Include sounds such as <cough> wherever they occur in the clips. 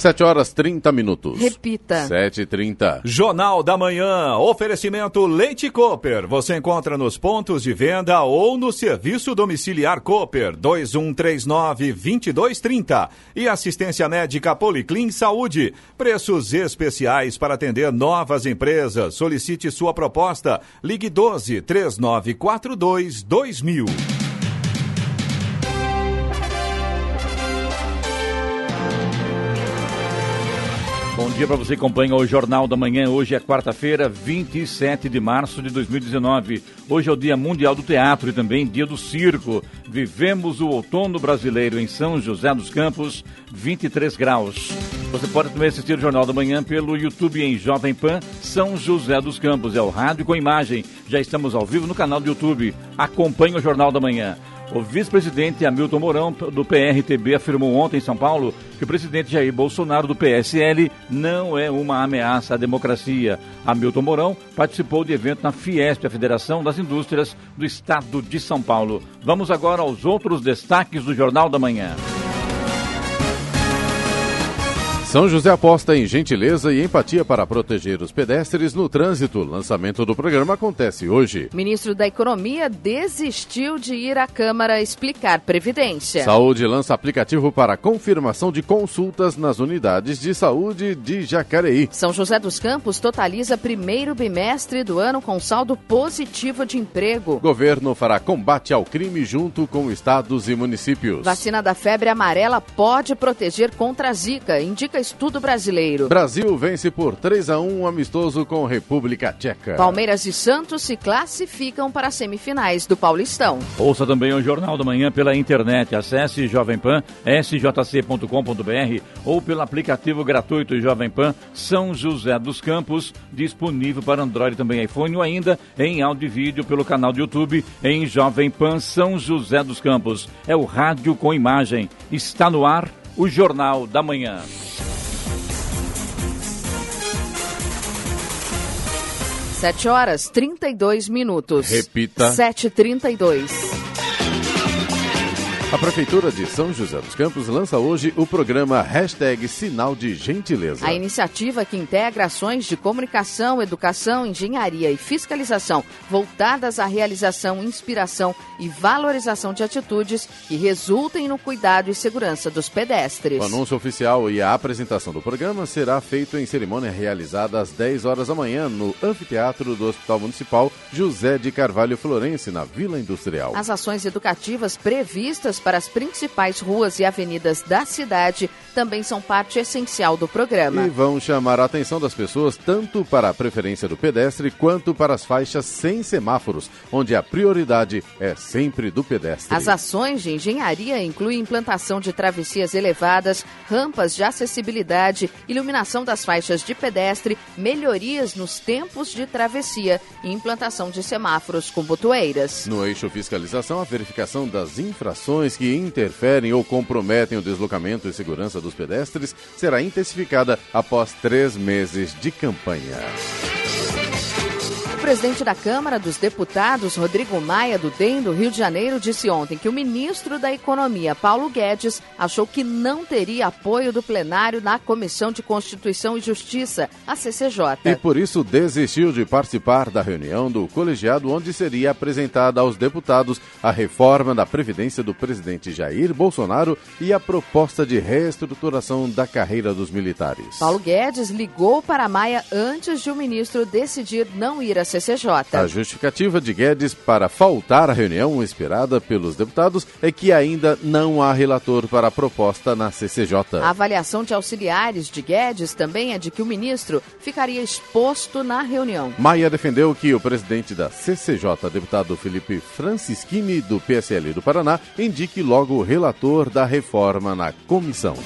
7 horas 30 minutos. Repita. 7 e 30 Jornal da Manhã. Oferecimento Leite Cooper. Você encontra nos pontos de venda ou no serviço domiciliar Cooper 2139-2230. E assistência médica Policlin Saúde. Preços especiais para atender novas empresas. Solicite sua proposta. Ligue 12 3942 2000. Dia para você que acompanha o Jornal da Manhã. Hoje é quarta-feira, 27 de março de 2019. Hoje é o Dia Mundial do Teatro e também Dia do Circo. Vivemos o outono brasileiro em São José dos Campos, 23 graus. Você pode também assistir o Jornal da Manhã pelo YouTube em Jovem Pan São José dos Campos. É o rádio com imagem. Já estamos ao vivo no canal do YouTube. Acompanhe o Jornal da Manhã. O vice-presidente Hamilton Mourão, do PRTB, afirmou ontem em São Paulo que o presidente Jair Bolsonaro, do PSL, não é uma ameaça à democracia. Hamilton Mourão participou de evento na Fiesp, a Federação das Indústrias do Estado de São Paulo. Vamos agora aos outros destaques do Jornal da Manhã. São José aposta em gentileza e empatia para proteger os pedestres no trânsito. O lançamento do programa acontece hoje. Ministro da Economia desistiu de ir à Câmara explicar Previdência. Saúde lança aplicativo para confirmação de consultas nas unidades de saúde de Jacareí. São José dos Campos totaliza primeiro bimestre do ano com saldo positivo de emprego. Governo fará combate ao crime junto com estados e municípios. Vacina da febre amarela pode proteger contra a zika, indica estudo brasileiro. Brasil vence por 3 a 1 um amistoso com República Tcheca. Palmeiras e Santos se classificam para as semifinais do Paulistão. Ouça também o Jornal da Manhã pela internet. Acesse Jovem Pan, sjc.com.br ou pelo aplicativo gratuito Jovem Pan São José dos Campos, disponível para Android e também iPhone ou ainda em áudio e vídeo pelo canal do YouTube em Jovem Pan São José dos Campos. É o rádio com imagem. Está no ar o Jornal da Manhã. 7 horas 32 minutos. Repita. 7h32. A Prefeitura de São José dos Campos lança hoje o programa Hashtag Sinal de Gentileza. A iniciativa que integra ações de comunicação, educação, engenharia e fiscalização voltadas à realização, inspiração e valorização de atitudes que resultem no cuidado e segurança dos pedestres. O anúncio oficial e a apresentação do programa será feito em cerimônia realizada às 10 horas da manhã no Anfiteatro do Hospital Municipal José de Carvalho Florense, na Vila Industrial. As ações educativas previstas para as principais ruas e avenidas da cidade também são parte essencial do programa. E vão chamar a atenção das pessoas tanto para a preferência do pedestre quanto para as faixas sem semáforos, onde a prioridade é sempre do pedestre. As ações de engenharia incluem implantação de travessias elevadas, rampas de acessibilidade, iluminação das faixas de pedestre, melhorias nos tempos de travessia e implantação de semáforos com botoeiras. No eixo fiscalização, a verificação das infrações que interferem ou comprometem o deslocamento e segurança dos pedestres será intensificada após três meses de campanha. O presidente da Câmara dos Deputados, Rodrigo Maia, do DEM do Rio de Janeiro, disse ontem que o ministro da Economia, Paulo Guedes, achou que não teria apoio do plenário na Comissão de Constituição e Justiça, a CCJ. E por isso desistiu de participar da reunião do colegiado onde seria apresentada aos deputados a reforma da Previdência do presidente Jair Bolsonaro e a proposta de reestruturação da carreira dos militares. Paulo Guedes ligou para Maia antes de o ministro decidir não ir à CCJ. A justificativa de Guedes para faltar à reunião esperada pelos deputados é que ainda não há relator para a proposta na CCJ. A avaliação de auxiliares de Guedes também é de que o ministro ficaria exposto na reunião. Maia defendeu que o presidente da CCJ, deputado Felipe Francischini, do PSL do Paraná, indique logo o relator da reforma na comissão.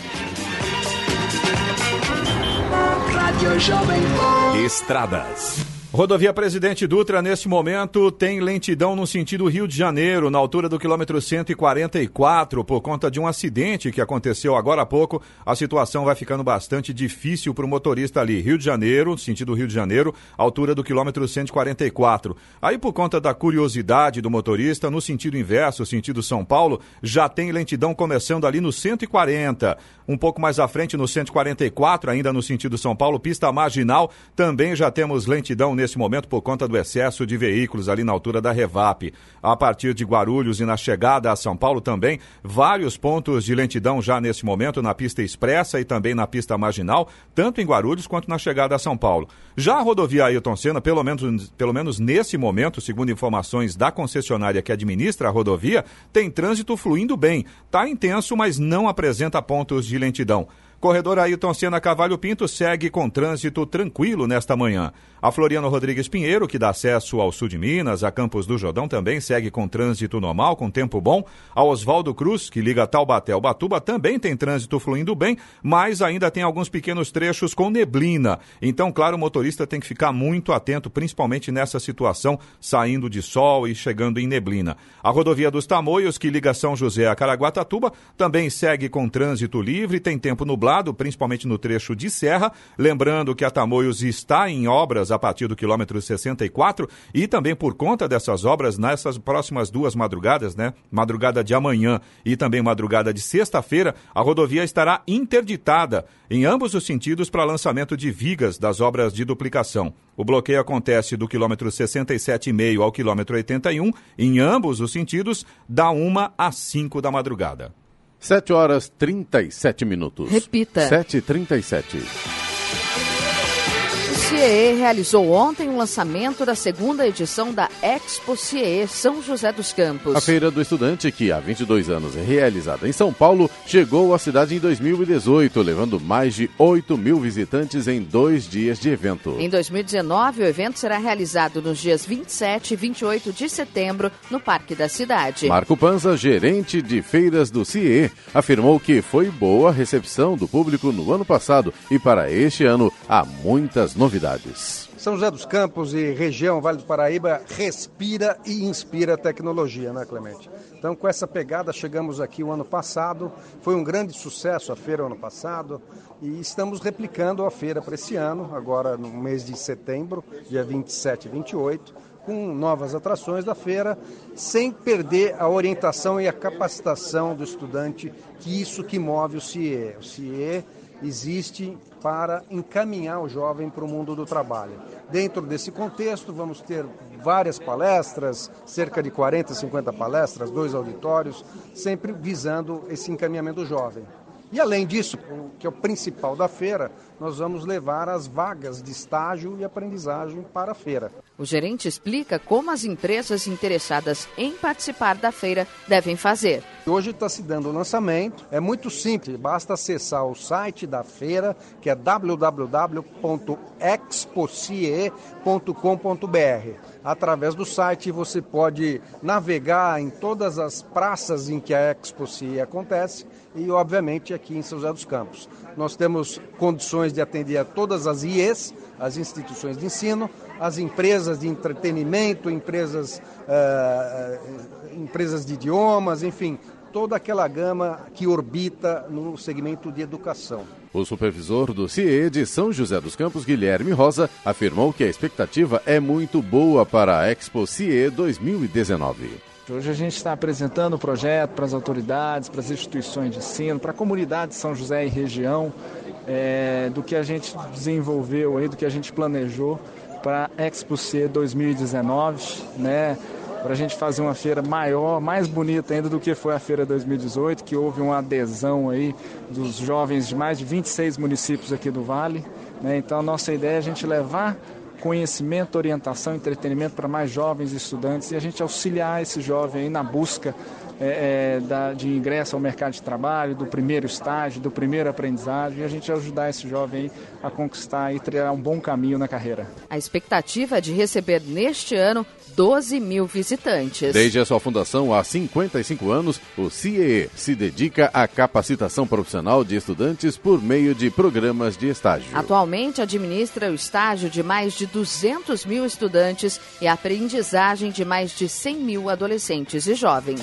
Estradas. Rodovia Presidente Dutra, neste momento, tem lentidão no sentido Rio de Janeiro, na altura do quilômetro 144, por conta de um acidente que aconteceu agora há pouco. A situação vai ficando bastante difícil para o motorista ali. Rio de Janeiro, sentido Rio de Janeiro, altura do quilômetro 144. Aí, por conta da curiosidade do motorista, no sentido inverso, sentido São Paulo, já tem lentidão começando ali no 140. Um pouco mais à frente, no 144, ainda no sentido São Paulo, pista marginal, também já temos lentidão nesse nesse momento por conta do excesso de veículos ali na altura da Revap. A partir de Guarulhos e na chegada a São Paulo também, vários pontos de lentidão já nesse momento na pista expressa e também na pista marginal, tanto em Guarulhos quanto na chegada a São Paulo. Já a rodovia Ailton Senna, pelo menos, pelo menos nesse momento, segundo informações da concessionária que administra a rodovia, tem trânsito fluindo bem. Está intenso, mas não apresenta pontos de lentidão. Corredor Ailton Senna Cavalho Pinto segue com trânsito tranquilo nesta manhã. A Floriano Rodrigues Pinheiro, que dá acesso ao sul de Minas, a Campos do Jordão, também segue com trânsito normal, com tempo bom. A Oswaldo Cruz, que liga Taubaté ao Batuba, também tem trânsito fluindo bem, mas ainda tem alguns pequenos trechos com neblina. Então, claro, o motorista tem que ficar muito atento, principalmente nessa situação, saindo de sol e chegando em neblina. A rodovia dos Tamoios, que liga São José a Caraguatatuba, também segue com trânsito livre, tem tempo nublado, principalmente no trecho de serra. Lembrando que a Tamoios está em obras a partir do quilômetro 64 e também por conta dessas obras nessas próximas duas madrugadas, né? Madrugada de amanhã e também madrugada de sexta-feira, a rodovia estará interditada em ambos os sentidos para lançamento de vigas das obras de duplicação. O bloqueio acontece do quilômetro 67,5 ao quilômetro 81, em ambos os sentidos, da 1 às 5 da madrugada. 7 horas 37 minutos. Repita. 7h37. CIE realizou ontem o lançamento da segunda edição da Expo CIE São José dos Campos. A Feira do Estudante, que há 22 anos é realizada em São Paulo, chegou à cidade em 2018, levando mais de 8 mil visitantes em dois dias de evento. Em 2019, o evento será realizado nos dias 27 e 28 de setembro no Parque da Cidade. Marco Panza, gerente de feiras do CIE, afirmou que foi boa a recepção do público no ano passado e para este ano há muitas novidades novidades. São José dos Campos e região Vale do Paraíba respira e inspira tecnologia, né, Clemente? Então, com essa pegada, chegamos aqui o ano passado. Foi um grande sucesso a feira ano passado e estamos replicando a feira para esse ano, agora no mês de setembro, dia 27 e 28, com novas atrações da feira, sem perder a orientação e a capacitação do estudante, que isso que move o CIE. O CIE existe para encaminhar o jovem para o mundo do trabalho. Dentro desse contexto, vamos ter várias palestras, cerca de 40, 50 palestras, dois auditórios, sempre visando esse encaminhamento do jovem. E além disso, que é o principal da feira, nós vamos levar as vagas de estágio e aprendizagem para a feira. O gerente explica como as empresas interessadas em participar da feira devem fazer. Hoje está se dando o lançamento, é muito simples, basta acessar o site da feira, que é www.expocie.com.br. Através do site você pode navegar em todas as praças em que a Expocie acontece e, obviamente, aqui em São José dos Campos. Nós temos condições de atender a todas as IEs, as instituições de ensino, as empresas de entretenimento, empresas, uh, empresas de idiomas, enfim, toda aquela gama que orbita no segmento de educação. O supervisor do CIE de São José dos Campos, Guilherme Rosa, afirmou que a expectativa é muito boa para a Expo CIE 2019. Hoje a gente está apresentando o projeto para as autoridades, para as instituições de ensino, para a comunidade de São José e região, é, do que a gente desenvolveu aí, do que a gente planejou para Expo C 2019, né? Para a gente fazer uma feira maior, mais bonita ainda do que foi a feira 2018, que houve uma adesão aí dos jovens de mais de 26 municípios aqui do Vale. Né? Então a nossa ideia é a gente levar conhecimento, orientação, entretenimento para mais jovens estudantes e a gente auxiliar esse jovem aí na busca é, é, da, de ingresso ao mercado de trabalho, do primeiro estágio, do primeiro aprendizagem, e a gente ajudar esse jovem a conquistar e trilhar um bom caminho na carreira. A expectativa é de receber neste ano 12 mil visitantes. Desde a sua fundação há 55 anos, o CIE se dedica à capacitação profissional de estudantes por meio de programas de estágio. Atualmente administra o estágio de mais de 200 mil estudantes e a aprendizagem de mais de 100 mil adolescentes e jovens.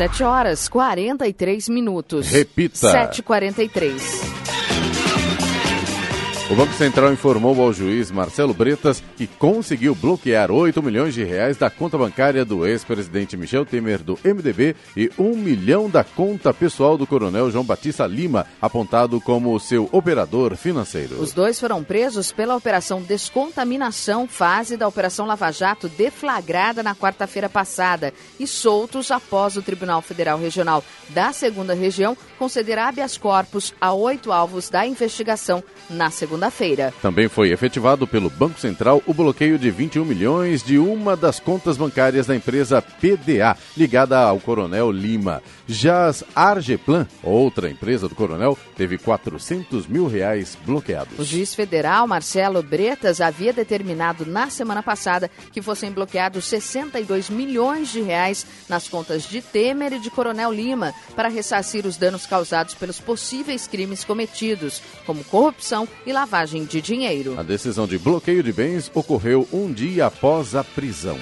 7 horas 43 minutos. Repita. 7h43. O Banco Central informou ao juiz Marcelo Bretas que conseguiu bloquear 8 milhões de reais da conta bancária do ex-presidente Michel Temer do MDB e 1 milhão da conta pessoal do coronel João Batista Lima, apontado como seu operador financeiro. Os dois foram presos pela Operação Descontaminação, fase da Operação Lava Jato, deflagrada na quarta-feira passada, e soltos após o Tribunal Federal Regional da Segunda Região conceder habeas corpus a oito alvos da investigação na segunda segunda-feira. Também foi efetivado pelo Banco Central o bloqueio de 21 milhões de uma das contas bancárias da empresa PDA, ligada ao Coronel Lima. Já as Argeplan, outra empresa do Coronel, teve 400 mil reais bloqueados. O juiz federal Marcelo Bretas havia determinado na semana passada que fossem bloqueados 62 milhões de reais nas contas de Temer e de Coronel Lima para ressarcir os danos causados pelos possíveis crimes cometidos, como corrupção e lavagem lavagem de dinheiro. A decisão de bloqueio de bens ocorreu um dia após a prisão.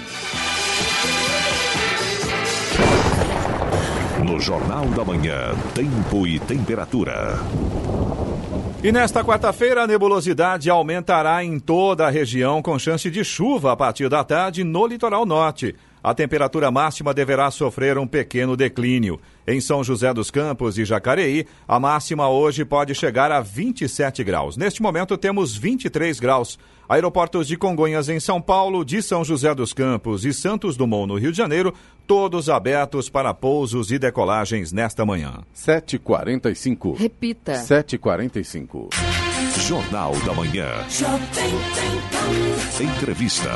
No Jornal da Manhã, Tempo e Temperatura. E nesta quarta-feira, a nebulosidade aumentará em toda a região, com chance de chuva a partir da tarde no litoral norte a temperatura máxima deverá sofrer um pequeno declínio. Em São José dos Campos e Jacareí, a máxima hoje pode chegar a 27 graus. Neste momento, temos 23 graus. Aeroportos de Congonhas em São Paulo, de São José dos Campos e Santos Dumont no Rio de Janeiro, todos abertos para pousos e decolagens nesta manhã. 7h45. Repita. 7h45. Jornal da Manhã. Entrevista.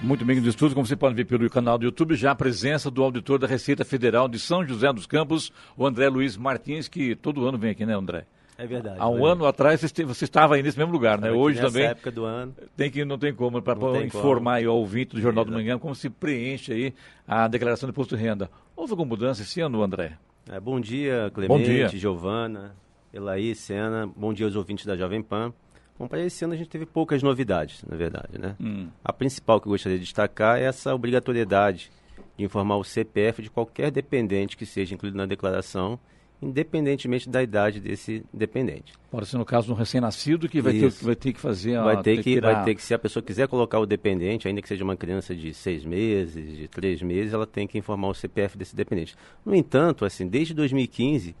Muito bem do estudo, como você pode ver pelo canal do YouTube, já a presença do auditor da Receita Federal de São José dos Campos, o André Luiz Martins, que todo ano vem aqui, né, André? É verdade. Há um ano atrás você estava aí nesse mesmo lugar, né? Hoje também. época do ano. Tem que não tem como para informar aí ao ouvinte do Jornal do Manhã como se preenche aí a declaração de imposto de renda. Houve alguma mudança esse ano, André? É, bom dia, Clemente, bom dia. Giovana, Elaí, Sena. Bom dia aos ouvintes da Jovem Pan. Bom, para esse ano a gente teve poucas novidades, na verdade, né? Hum. A principal que eu gostaria de destacar é essa obrigatoriedade de informar o CPF de qualquer dependente que seja incluído na declaração, independentemente da idade desse dependente. Pode ser no caso de um recém-nascido que vai ter, vai ter que fazer a, vai ter que vai ter que se a pessoa quiser colocar o dependente, ainda que seja uma criança de seis meses, de três meses, ela tem que informar o CPF desse dependente. No entanto, assim, desde 2015,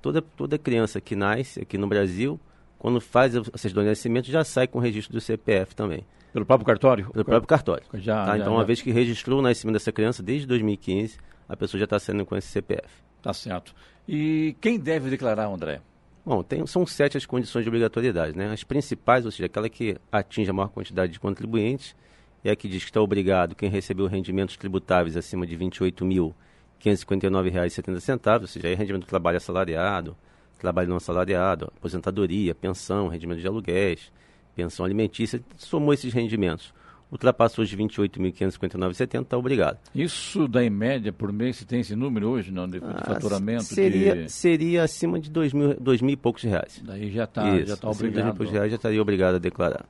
toda toda criança que nasce aqui no Brasil quando faz a certidão de nascimento, já sai com o registro do CPF também. Pelo próprio cartório? Pelo próprio cartório. Já, tá? já Então, já. uma vez que registrou o nascimento dessa criança, desde 2015, a pessoa já está saindo com esse CPF. Tá certo. E quem deve declarar, André? Bom, tem, são sete as condições de obrigatoriedade. Né? As principais, ou seja, aquela que atinge a maior quantidade de contribuintes, é a que diz que está obrigado quem recebeu rendimentos tributáveis acima de R$ 28.559,70, ou seja, é rendimento do trabalho assalariado, trabalho não assalariado, aposentadoria, pensão, rendimento de aluguéis, pensão alimentícia, somou esses rendimentos. Ultrapassou os 28.559,70, está obrigado. Isso dá em média por mês, se tem esse número hoje, não, de, ah, faturamento? Seria, de... seria acima de dois mil, dois mil e poucos reais. Daí já está tá obrigado. Dois mil reais já estaria obrigado a declarar.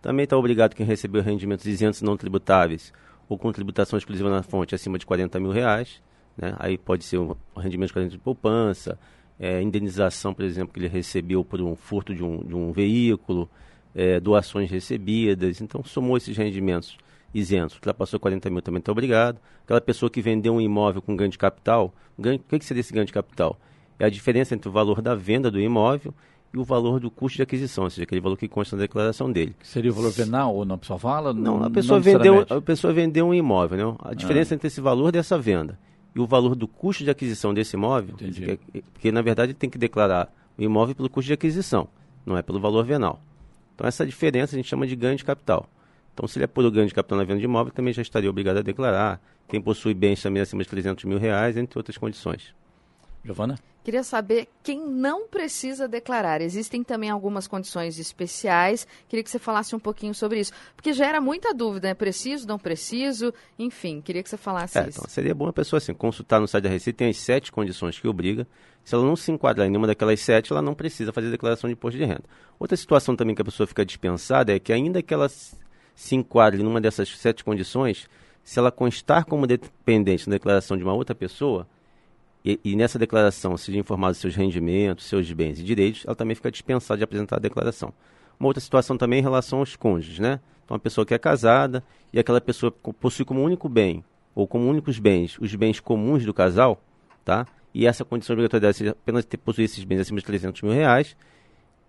Também está obrigado quem recebeu rendimentos isentos não tributáveis ou com tributação exclusiva na fonte acima de 40 mil reais. Né? Aí pode ser um rendimento de poupança, é, indenização, por exemplo, que ele recebeu por um furto de um, de um veículo, é, doações recebidas. Então, somou esses rendimentos isentos. Ultrapassou 40 mil também está obrigado. Aquela pessoa que vendeu um imóvel com ganho de capital, ganho, o que, que seria esse ganho de capital? É a diferença entre o valor da venda do imóvel e o valor do custo de aquisição, ou seja, aquele valor que consta na declaração dele. Seria o valor venal ou não? A pessoa fala? Não, a pessoa, vendeu, a pessoa vendeu um imóvel. Né? A diferença ah. entre esse valor dessa venda e o valor do custo de aquisição desse imóvel, porque, porque na verdade tem que declarar o imóvel pelo custo de aquisição, não é pelo valor venal. Então essa diferença a gente chama de ganho de capital. Então se ele é puro ganho de capital na venda de imóvel, também já estaria obrigado a declarar. Quem possui bens também acima de 300 mil reais, entre outras condições. Giovana? Queria saber quem não precisa declarar. Existem também algumas condições especiais. Queria que você falasse um pouquinho sobre isso. Porque gera muita dúvida, né? Preciso, não preciso? Enfim, queria que você falasse é, isso. Então, seria bom a pessoa assim, consultar no site da Receita, tem as sete condições que obriga. Se ela não se enquadrar em nenhuma daquelas sete, ela não precisa fazer declaração de imposto de renda. Outra situação também que a pessoa fica dispensada é que ainda que ela se enquadre numa dessas sete condições, se ela constar como dependente na declaração de uma outra pessoa, e, e, nessa declaração seja informado seus rendimentos, seus bens e direitos, ela também fica dispensada de apresentar a declaração. Uma outra situação também em relação aos cônjuges, né? Então, uma pessoa que é casada e aquela pessoa possui como único bem, ou como únicos bens, os bens comuns do casal, tá? E essa condição obrigatória seja apenas ter, possuir esses bens acima de 300 mil reais,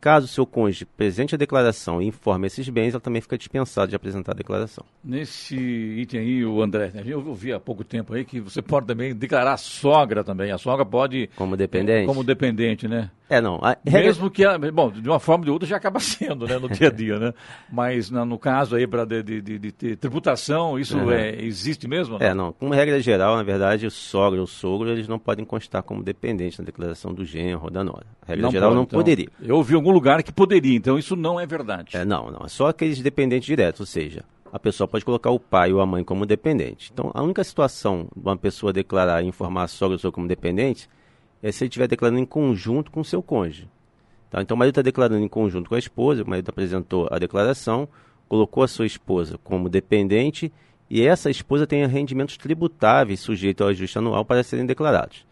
Caso o seu cônjuge presente a declaração e informe esses bens, ela também fica dispensada de apresentar a declaração. Nesse item aí, o André, né, eu ouvi há pouco tempo aí que você pode também declarar a sogra também. A sogra pode. Como dependente? Como dependente, né? É, não. A Mesmo que, bom, de uma forma ou de outra já acaba <laughs> sendo, né, no dia a dia, né? Mas no, no caso aí, para de, de, de, de, tributação, isso uhum. é, existe mesmo? Não? É, não. Como regra geral, na verdade, o sogra ou o sogro, eles não podem constar como dependente na declaração do genro ou da nora. A regra não geral pode, não então, poderia. Eu ouvi algum lugar que poderia, então isso não é verdade. É, não, não. É só aqueles dependentes diretos, ou seja, a pessoa pode colocar o pai ou a mãe como dependente. Então, a única situação de uma pessoa declarar e informar a sogra ou como dependente é se ele estiver declarando em conjunto com o seu cônjuge. Tá? Então o marido está declarando em conjunto com a esposa, o marido apresentou a declaração, colocou a sua esposa como dependente e essa esposa tem rendimentos tributáveis sujeitos ao ajuste anual para serem declarados.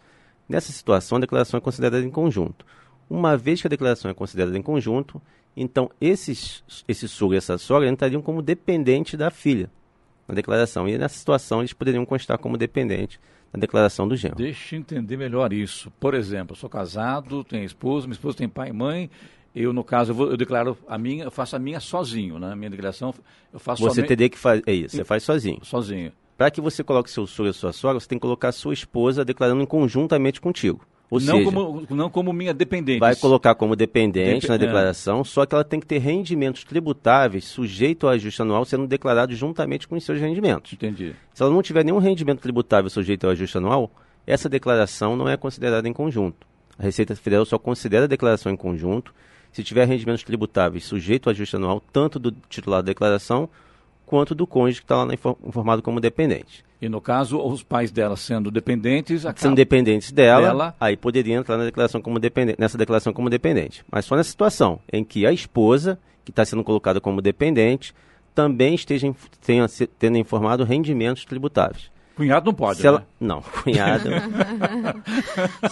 Nessa situação, a declaração é considerada em conjunto. Uma vez que a declaração é considerada em conjunto, então esses, esse sogro e essa sogra entrariam como dependente da filha na declaração. E nessa situação eles poderiam constar como dependente na declaração do genro. Deixa eu entender melhor isso. Por exemplo, eu sou casado, tenho esposa, minha esposa tem pai e mãe. Eu, no caso, eu, vou, eu declaro a minha, eu faço a minha sozinho, né? A minha declaração eu faço Você somente... teria que fazer, é isso, você faz sozinho. Sozinho. Para que você coloque seu sogro e sua sogra, você tem que colocar a sua esposa declarando conjuntamente contigo. Ou não, seja, como, não como minha dependente. Vai colocar como dependente Dep na é. declaração, é. só que ela tem que ter rendimentos tributáveis sujeito ao ajuste anual sendo declarado juntamente com os seus rendimentos. Entendi. Se ela não tiver nenhum rendimento tributável sujeito ao ajuste anual, essa declaração não é considerada em conjunto. A Receita Federal só considera a declaração em conjunto se tiver rendimentos tributáveis sujeito ao ajuste anual, tanto do titular da declaração quanto do cônjuge que está lá informado como dependente. E no caso, os pais dela sendo dependentes... Acabam... Sendo dependentes dela, dela, aí poderia entrar na declaração como dependente, nessa declaração como dependente. Mas só nessa situação em que a esposa, que está sendo colocada como dependente, também esteja tenha, tendo informado rendimentos tributáveis. Cunhado não pode, Se ela... Né? Não, cunhado...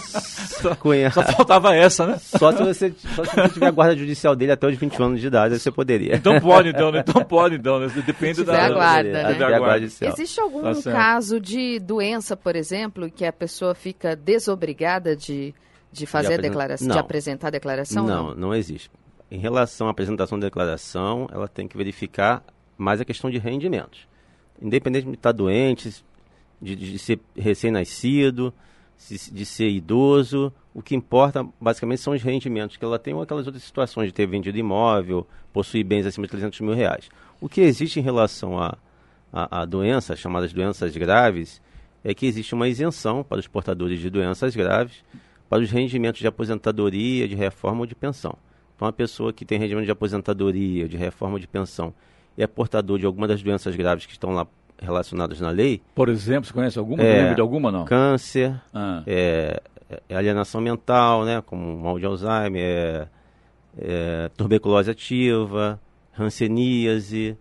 <laughs> só, cunhado... só faltava essa, né? Só se, você, só se você tiver a guarda judicial dele até os 20 anos de idade, você poderia. Então pode, então, né? Então pode, então, né? Depende da... da guarda, né? Da guarda judicial. Existe algum tá caso de doença, por exemplo, que a pessoa fica desobrigada de, de fazer de a declaração, de apresentar a declaração? Não, não, não existe. Em relação à apresentação da declaração, ela tem que verificar mais a questão de rendimentos. Independente de estar doente, de, de ser recém-nascido, de ser idoso. O que importa, basicamente, são os rendimentos que ela tem ou aquelas outras situações de ter vendido imóvel, possuir bens acima de 300 mil reais. O que existe em relação a, a, a doenças, chamadas doenças graves, é que existe uma isenção para os portadores de doenças graves para os rendimentos de aposentadoria, de reforma ou de pensão. Então, a pessoa que tem rendimento de aposentadoria, de reforma ou de pensão e é portador de alguma das doenças graves que estão lá relacionados na lei. Por exemplo, você conhece alguma? É, lembra de alguma não? Câncer, ah. é, é, alienação mental, né, como mal de Alzheimer, é, é, tuberculose ativa, hanseníase,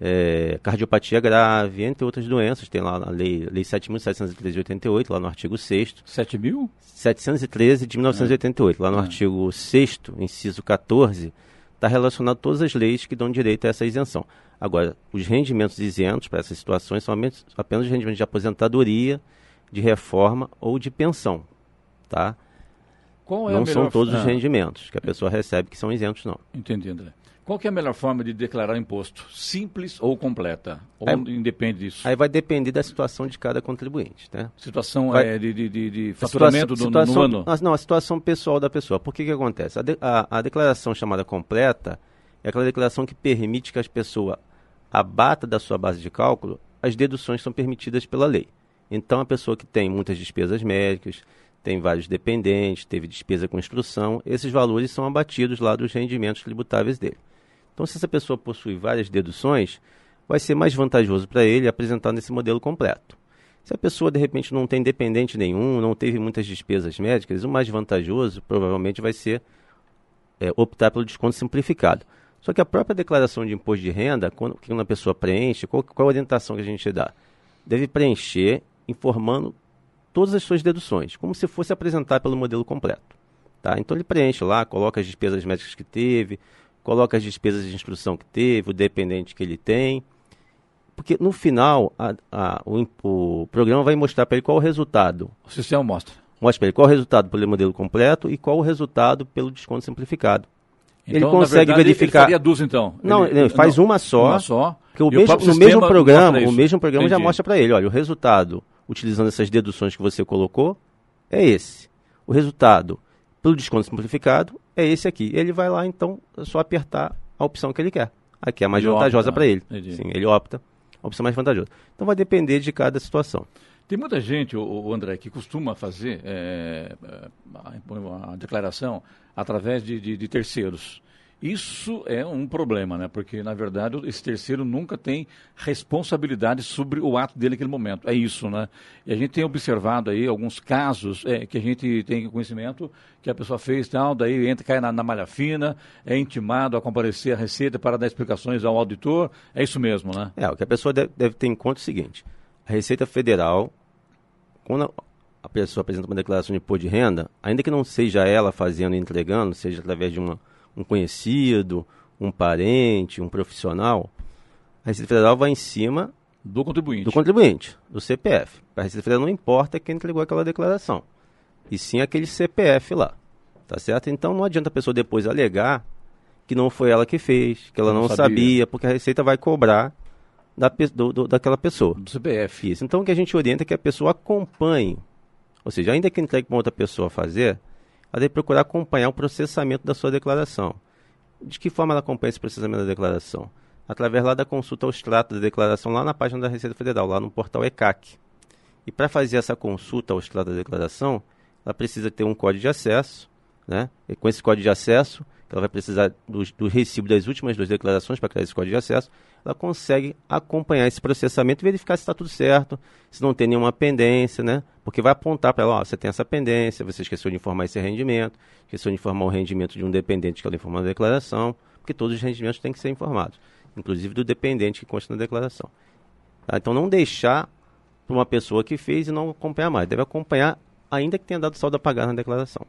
é, cardiopatia grave, entre outras doenças. Tem lá na lei, lei 7.713 de 88, lá no artigo 6 7.000? 713 de 1988, lá no ah. artigo 6 inciso 14, está relacionado a todas as leis que dão direito a essa isenção. Agora, os rendimentos isentos para essas situações são apenas os rendimentos de aposentadoria, de reforma ou de pensão, tá? É não são todos ah. os rendimentos que a pessoa recebe que são isentos, não. Entendi, André. Qual é a melhor forma de declarar imposto? Simples ou completa? Ou aí, independe disso? Aí vai depender da situação de cada contribuinte, né? Situação vai, é, de, de, de, faturamento situação, do, situação, no ano? Não, a situação pessoal da pessoa. Por que que acontece? A, de, a, a declaração chamada completa, é aquela declaração que permite que as pessoas abata da sua base de cálculo, as deduções são permitidas pela lei. Então, a pessoa que tem muitas despesas médicas, tem vários dependentes, teve despesa com instrução, esses valores são abatidos lá dos rendimentos tributáveis dele. Então, se essa pessoa possui várias deduções, vai ser mais vantajoso para ele apresentar nesse modelo completo. Se a pessoa, de repente, não tem dependente nenhum, não teve muitas despesas médicas, o mais vantajoso provavelmente vai ser é, optar pelo desconto simplificado. Só que a própria declaração de imposto de renda, quando, quando a pessoa preenche, qual, qual a orientação que a gente dá? Deve preencher informando todas as suas deduções, como se fosse apresentar pelo modelo completo. Tá? Então ele preenche lá, coloca as despesas médicas que teve, coloca as despesas de instrução que teve, o dependente que ele tem. Porque no final, a, a, o, o, programa vai mostrar para ele qual o resultado. O sistema mostra. Mostra para ele qual o resultado pelo modelo completo e qual o resultado pelo desconto simplificado. Então, ele consegue verdade, verificar. Ele faria duas, então. Não, ele, ele faz não, uma só. Uma só. Que o mesmo, no mesmo programa, o mesmo programa já mostra para ele, olha, o resultado utilizando essas deduções que você colocou é esse. O resultado pelo desconto simplificado é esse aqui. Ele vai lá, então, é só apertar a opção que ele quer. Aqui é a mais ele vantajosa para ele. Entendi. Sim, ele opta a opção mais vantajosa. Então vai depender de cada situação. Tem muita gente, o, André, que costuma fazer é, a, a, declaração através de, de, de terceiros. Isso é um problema, né? Porque, na verdade, esse terceiro nunca tem responsabilidade sobre o ato dele naquele momento. É isso, né? E a gente tem observado aí alguns casos é, que a gente tem conhecimento que a pessoa fez tal, daí entra, cai na, na malha fina, é intimado a comparecer à Receita para dar explicações ao auditor. É isso mesmo, né? É, o que a pessoa deve, deve ter em conta é o seguinte. A Receita Federal, quando a pessoa apresenta uma declaração de imposto de renda, ainda que não seja ela fazendo e entregando, seja através de uma um conhecido, um parente, um profissional, a Receita Federal vai em cima do contribuinte. Do contribuinte, do CPF. Para a Receita Federal não importa quem entregou aquela declaração, e sim aquele CPF lá. Tá certo? Então não adianta a pessoa depois alegar que não foi ela que fez, que ela não, não sabia. sabia. porque a Receita vai cobrar da, do, do, daquela pessoa. Do CPF. Isso. Então o que a gente orienta é que a pessoa acompanhe. Ou seja, ainda que entregue para outra pessoa fazer, ela deve procurar acompanhar o processamento da sua declaração. De que forma ela acompanha esse processamento da declaração? Através lá da consulta ao extrato da declaração lá na página da Receita Federal, lá no portal ECAC. E para fazer essa consulta ao extrato da declaração, ela precisa ter um código de acesso, né? E com esse código de acesso, ela vai precisar do, do recibo das últimas duas declarações para criar esse código de acesso, ela consegue acompanhar esse processamento e verificar se está tudo certo, se não tem nenhuma pendência, né? Porque vai apontar para ela, ó, você tem essa pendência, você esqueceu de informar esse rendimento, esqueceu de informar o rendimento de um dependente que ela informou na declaração, porque todos os rendimentos têm que ser informados, inclusive do dependente que consta na declaração. Tá? Então não deixar para uma pessoa que fez e não acompanhar mais, deve acompanhar ainda que tenha dado saldo a pagar na declaração.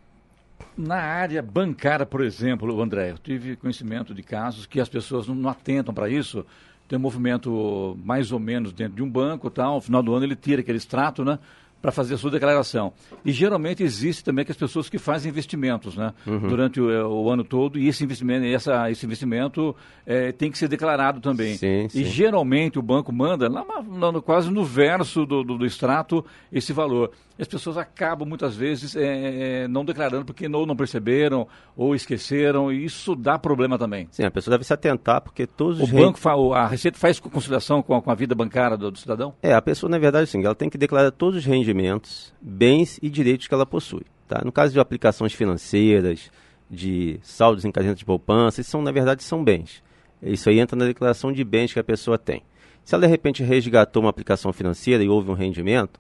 Na área bancária, por exemplo, André, eu tive conhecimento de casos que as pessoas não, não atentam para isso. Tem um movimento mais ou menos dentro de um banco, tal. No final do ano ele tira aquele extrato, né? para fazer a sua declaração. E geralmente existe também que as pessoas que fazem investimentos né, uhum. durante o, o, ano todo e esse investimento, essa, esse investimento é, tem que ser declarado também. Sim, sim. E geralmente o banco manda lá, lá, quase no verso do, do, do, extrato esse valor. E as pessoas acabam muitas vezes é, é, não declarando porque ou não perceberam ou esqueceram e isso dá problema também. Sim, a pessoa deve se atentar porque todos o os... banco, a Receita faz conciliação com a, com a vida bancária do, do cidadão? É, a pessoa na verdade sim, ela tem que declarar todos os rendimentos rendimentos, bens e direitos que ela possui. Tá? No caso de aplicações financeiras, de saldos em caderneta de poupança, isso são, na verdade são bens. Isso aí entra na declaração de bens que a pessoa tem. Se ela de repente resgatou uma aplicação financeira e houve um rendimento,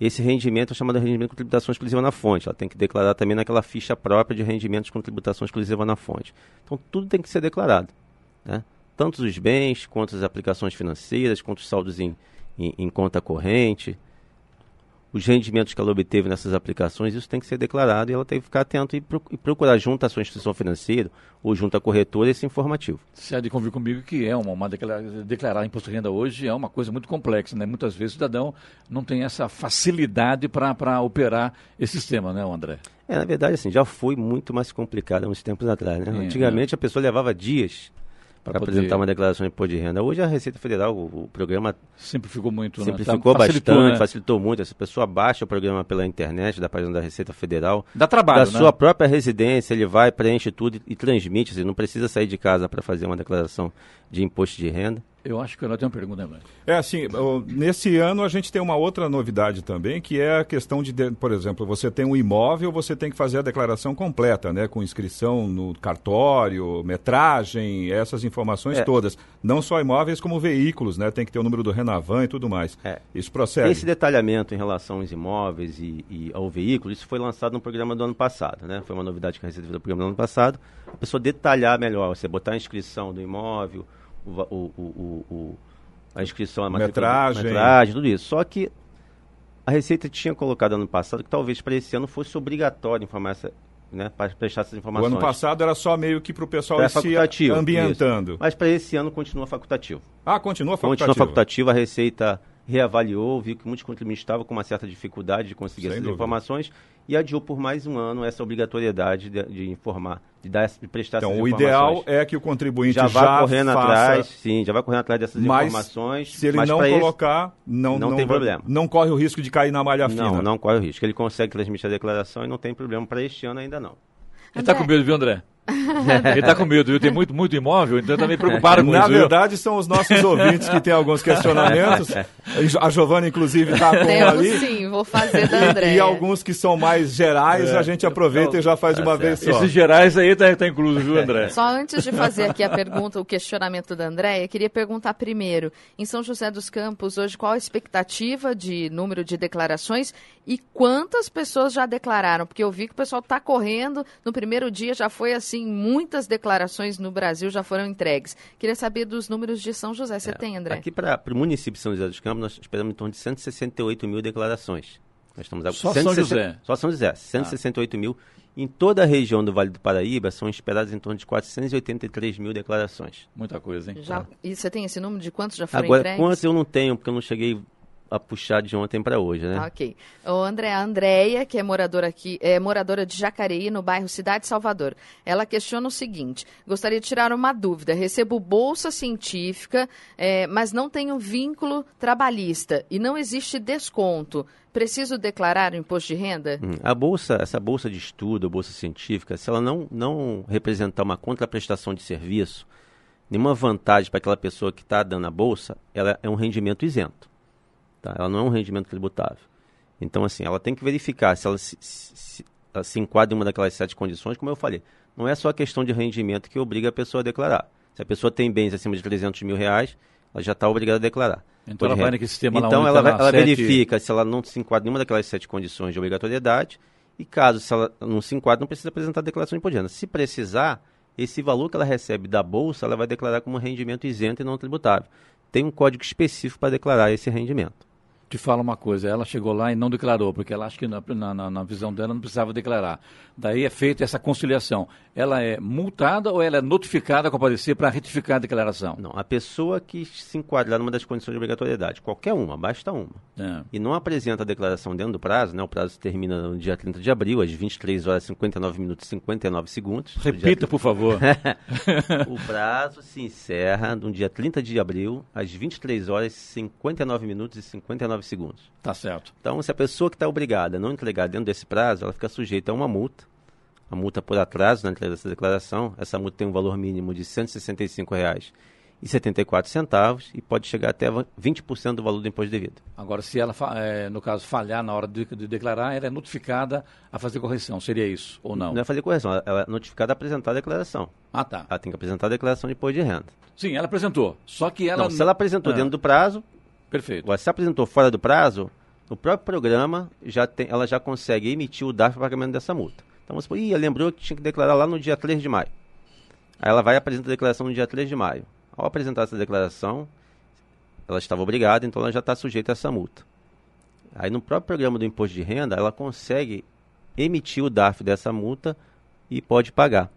esse rendimento é chamado de rendimento com tributação exclusiva na fonte. Ela tem que declarar também naquela ficha própria de rendimentos com tributação exclusiva na fonte. Então tudo tem que ser declarado. Né? Tanto os bens, quanto as aplicações financeiras, quanto os saldos em, em, em conta corrente, os rendimentos que ela obteve nessas aplicações, isso tem que ser declarado e ela tem que ficar atento e, procurar junto à sua instituição financeira ou junto à corretora esse informativo. Você há de convir comigo que é uma, uma declarar, declarar imposto de renda hoje é uma coisa muito complexa, né? Muitas vezes o cidadão não tem essa facilidade para operar esse sistema, né, André? É, na verdade, assim, já foi muito mais complicado há uns tempos atrás, né? É, Antigamente é. a pessoa levava dias para poder... apresentar uma declaração de imposto de renda. Hoje a Receita Federal, o, o programa simplificou muito, simplificou né? bastante, facilitou, né? facilitou muito. Essa pessoa baixa o programa pela internet da página da Receita Federal, dá trabalho, da né? sua própria residência, ele vai preenche tudo e, e transmite. Assim, não precisa sair de casa para fazer uma declaração de imposto de renda. Eu acho que ela tem uma pergunta, né? É assim, nesse ano a gente tem uma outra novidade também, que é a questão de, por exemplo, você tem um imóvel, você tem que fazer a declaração completa, né? Com inscrição no cartório, metragem, essas informações é. todas. Não só imóveis, como veículos, né? Tem que ter o número do Renavan e tudo mais. É. Isso procede. Esse detalhamento em relação aos imóveis e, e, ao veículo, isso foi lançado no programa do ano passado, né? Foi uma novidade que a Receita fez no programa do ano passado. A pessoa detalhar melhor, você botar a inscrição do imóvel, o, o, o, a inscrição, a metragem. metragem, tudo isso. Só que a Receita tinha colocado ano passado que talvez para esse ano fosse obrigatório informar essa, né, para prestar essas informações. O ano passado era só meio que para o pessoal ir se ambientando. Isso. Mas para esse ano continua facultativo. Ah, continua facultativo. Continua facultativo, a Receita reavaliou, viu que muitos contribuintes estavam com uma certa dificuldade de conseguir Sem essas dúvida. informações e adiou por mais um ano essa obrigatoriedade de, de informar, de, dar, de prestar então, essas informações. Então, o ideal é que o contribuinte já, já vá correndo faça... atrás, sim, já vai correndo atrás dessas mas, informações. Se ele não colocar, esse, não, não, não tem vai, problema. Não corre o risco de cair na malha fina. Não, não corre o risco. Ele consegue transmitir a declaração e não tem problema para este ano ainda não. Ele está com medo, viu, André? <laughs> Ele está com medo, viu? Tem muito, muito imóvel, então está meio preocupado com Na isso. Na verdade, são os nossos ouvintes que têm alguns questionamentos. A Giovana, inclusive, está com Temos, ali. sim, vou fazer da André. E, alguns que são mais gerais, é. a gente aproveita então, e já faz de uma tá vez só. Esses gerais aí está tá incluso, viu, André? Só antes de fazer aqui a pergunta, o questionamento da André, eu queria perguntar primeiro, em São José dos Campos, hoje, qual a expectativa de número de declarações e quantas pessoas já declararam? Porque eu vi que o pessoal está correndo, no primeiro dia já foi assim, muitas declarações no Brasil já foram entregues. Queria saber dos números de São José. Você é, tem, André? Aqui para o município de São José dos Campos, nós esperamos em torno de 168 mil declarações. Nós estamos Só 160, São José? Só São José, 168 ah. mil. Em toda a região do Vale do Paraíba, são esperadas em torno de 483 mil declarações. Muita coisa, hein? Já, e você tem esse número de quantos já foram Agora, entregues? quantos eu não tenho, porque eu não cheguei a puxar de ontem para hoje, né? Ok. O André, a Andréia, que é moradora aqui, é moradora de Jacareí, no bairro Cidade Salvador. Ela questiona o seguinte: gostaria de tirar uma dúvida. Recebo bolsa científica, é, mas não tenho vínculo trabalhista e não existe desconto. Preciso declarar o imposto de renda? Hum, a bolsa, essa bolsa de estudo, bolsa científica, se ela não, não representar uma contraprestação de serviço, nenhuma vantagem para aquela pessoa que está dando a bolsa, ela é um rendimento isento. Tá? Ela não é um rendimento tributável. Então, assim, ela tem que verificar se ela se, se, ela se enquadra em uma daquelas sete condições, como eu falei. Não é só a questão de rendimento que obriga a pessoa a declarar. Se a pessoa tem bens acima de 300 mil reais, ela já está obrigada a declarar. Então ela vai naquele sistema Então lá ela, vai, ela sete... verifica se ela não se enquadra em uma daquelas sete condições de obrigatoriedade e caso se ela não se enquadra, não precisa apresentar a declaração de imposto de renda. Se precisar, esse valor que ela recebe da bolsa, ela vai declarar como rendimento isento e não tributável. Tem um código específico para declarar esse rendimento te fala uma coisa, ela chegou lá e não declarou, porque ela acha que na, na, na, visão dela não precisava declarar. Daí é feita essa conciliação. Ela é multada ou ela é notificada a comparecer para retificar a declaração? Não, a pessoa que se enquadrar numa das condições de obrigatoriedade, qualquer uma, basta uma, é. e não apresenta a declaração dentro do prazo, né, o prazo termina no dia 30 de abril, às 23 horas 59 minutos e 59 segundos. Repita, por favor. <laughs> o prazo se encerra no dia 30 de abril, às 23 horas 59 minutos e 59 59 segundos. Tá certo. Então, se a pessoa que está obrigada a não entregar dentro desse prazo, ela fica sujeita a uma multa. A multa por atraso na entrega dessa declaração. Essa multa tem um valor mínimo de R$ 165,00 e 74 centavos e pode chegar até 20% do valor do imposto devido. Agora, se ela, é, no caso, falhar na hora de, de, declarar, ela é notificada a fazer correção, seria isso ou não? Não é fazer correção, ela é notificada a apresentar a declaração. Ah, tá. Ela tem que apresentar a declaração de imposto de renda. Sim, ela apresentou, só que ela... Não, se ela apresentou ah. dentro do prazo, Perfeito. Agora, se apresentou fora do prazo, no próprio programa já tem, ela já consegue emitir o DARF para pagamento dessa multa. Então pode, ih, lembrou que tinha que declarar lá no dia 3 de maio. Aí ela vai apresentar a declaração no dia 3 de maio. Ao apresentar essa declaração, ela estava obrigada, então ela já está sujeita a essa multa. Aí no próprio programa do imposto de renda, ela consegue emitir o DARF dessa multa e pode pagar.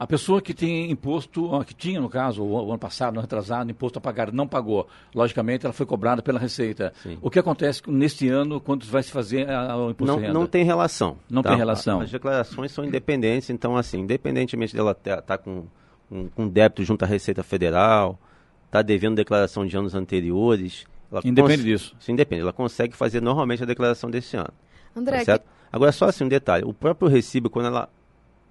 A pessoa que tem imposto, que tinha no caso, o ano passado, no retrasado, imposto a pagar, não pagou. Logicamente, ela foi cobrada pela Receita. Sim. O que acontece neste ano, quando vai se fazer o imposto não, de renda? Não tem relação. Não tá? tem relação. As declarações são independentes, então, assim, independentemente dela estar tá com com, com débito junto à Receita Federal, está devendo declaração de anos anteriores. Independe disso. Sim, independe. Ela consegue fazer normalmente a declaração desse ano. André, tá certo? Agora, só assim um detalhe. O próprio recibo, quando ela...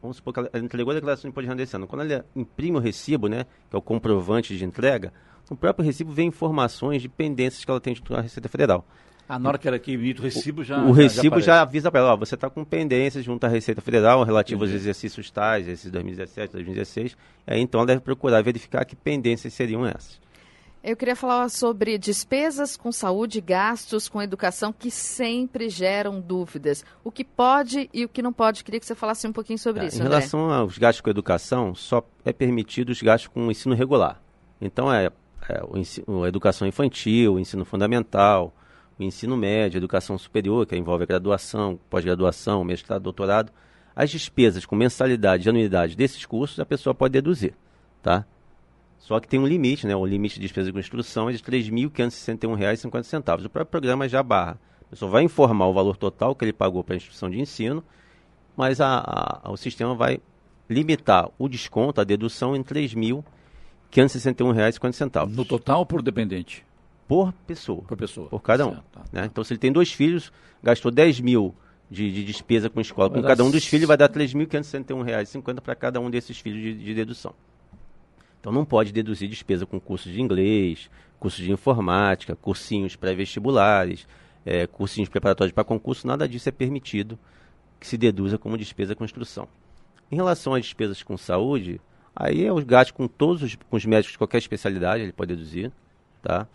Vamos supor que ela entregou a declaração de imposto de renda desse ano. Quando ela imprime o recibo, né, que é o comprovante de entrega, no próprio recibo vem informações de pendências que ela tem junto à Receita Federal. Ah, na hora que ela que emite o recibo já. O, recibo já, já avisa para ela, ó, você está com pendências junto à Receita Federal relativo aos exercícios tais, esses 2017, 2016. Aí então ela deve procurar verificar que pendências seriam essas. Eu queria falar sobre despesas com saúde, gastos com educação que sempre geram dúvidas. O que pode e o que não pode. Queria que você falasse um pouquinho sobre é, isso. Em André. relação aos gastos com educação, só é permitido os gastos com ensino regular. Então é, é o ensino, a educação infantil, o ensino fundamental, o ensino médio, a educação superior, que envolve a graduação, pós-graduação, mestrado, doutorado. As despesas com mensalidade e anuidade desses cursos a pessoa pode deduzir, tá? Só que tem um limite, né? O limite de despesa com instrução é de R$ 3.561,50. O próprio programa já barra. A pessoa vai informar o valor total que ele pagou para a instituição de ensino, mas a, a, o sistema vai limitar o desconto, a dedução, em R$ 3.561,50. No total ou por dependente? Por pessoa. Por pessoa. Por cada um. Tá. Né? Então, se ele tem dois filhos, gastou 10 mil de, de despesa com escola, com cada um dos filhos vai dar R$ 3.561,50 para cada um desses filhos de, de dedução. Então não pode deduzir despesa com cursos de inglês, cursos de informática, cursinhos pré-vestibulares, é, cursinhos preparatórios para concurso, nada disso é permitido que se deduza como despesa com instrução. Em relação às despesas com saúde, aí é os gastos com todos os, com os médicos de qualquer especialidade, ele pode deduzir, tá?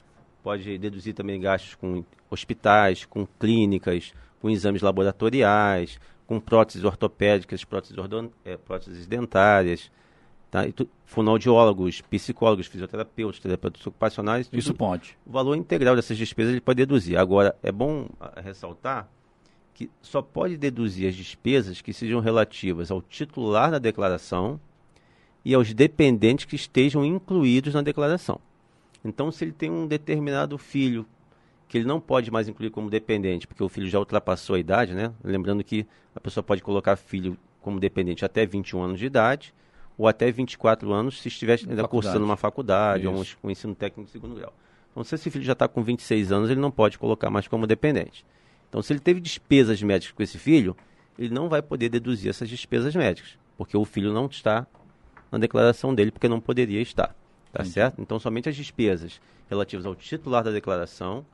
Pode deduzir também gastos com hospitais, com clínicas, com exames laboratoriais, com próteses ortopédicas, próteses, é, próteses dentárias, Tá? Tu, fonoaudiólogos, psicólogos, fisioterapeutas, terapeutas ocupacionais. Isso pode. O valor integral dessas despesas ele pode deduzir. Agora, é bom ah, ressaltar que só pode deduzir as despesas que sejam relativas ao titular da declaração e aos dependentes que estejam incluídos na declaração. Então, se ele tem um determinado filho que ele não pode mais incluir como dependente, porque o filho já ultrapassou a idade, né? Lembrando que a pessoa pode colocar filho como dependente até 21 anos de idade, ou até 24 anos se estiver ainda faculdade. cursando uma faculdade ou um, um, ensino técnico de segundo grau. Então, se esse filho já está com 26 anos, ele não pode colocar mais como dependente. Então, se ele teve despesas médicas com esse filho, ele não vai poder deduzir essas despesas médicas, porque o filho não está na declaração dele, porque não poderia estar. Tá Entendi. certo? Então, somente as despesas relativas ao titular da declaração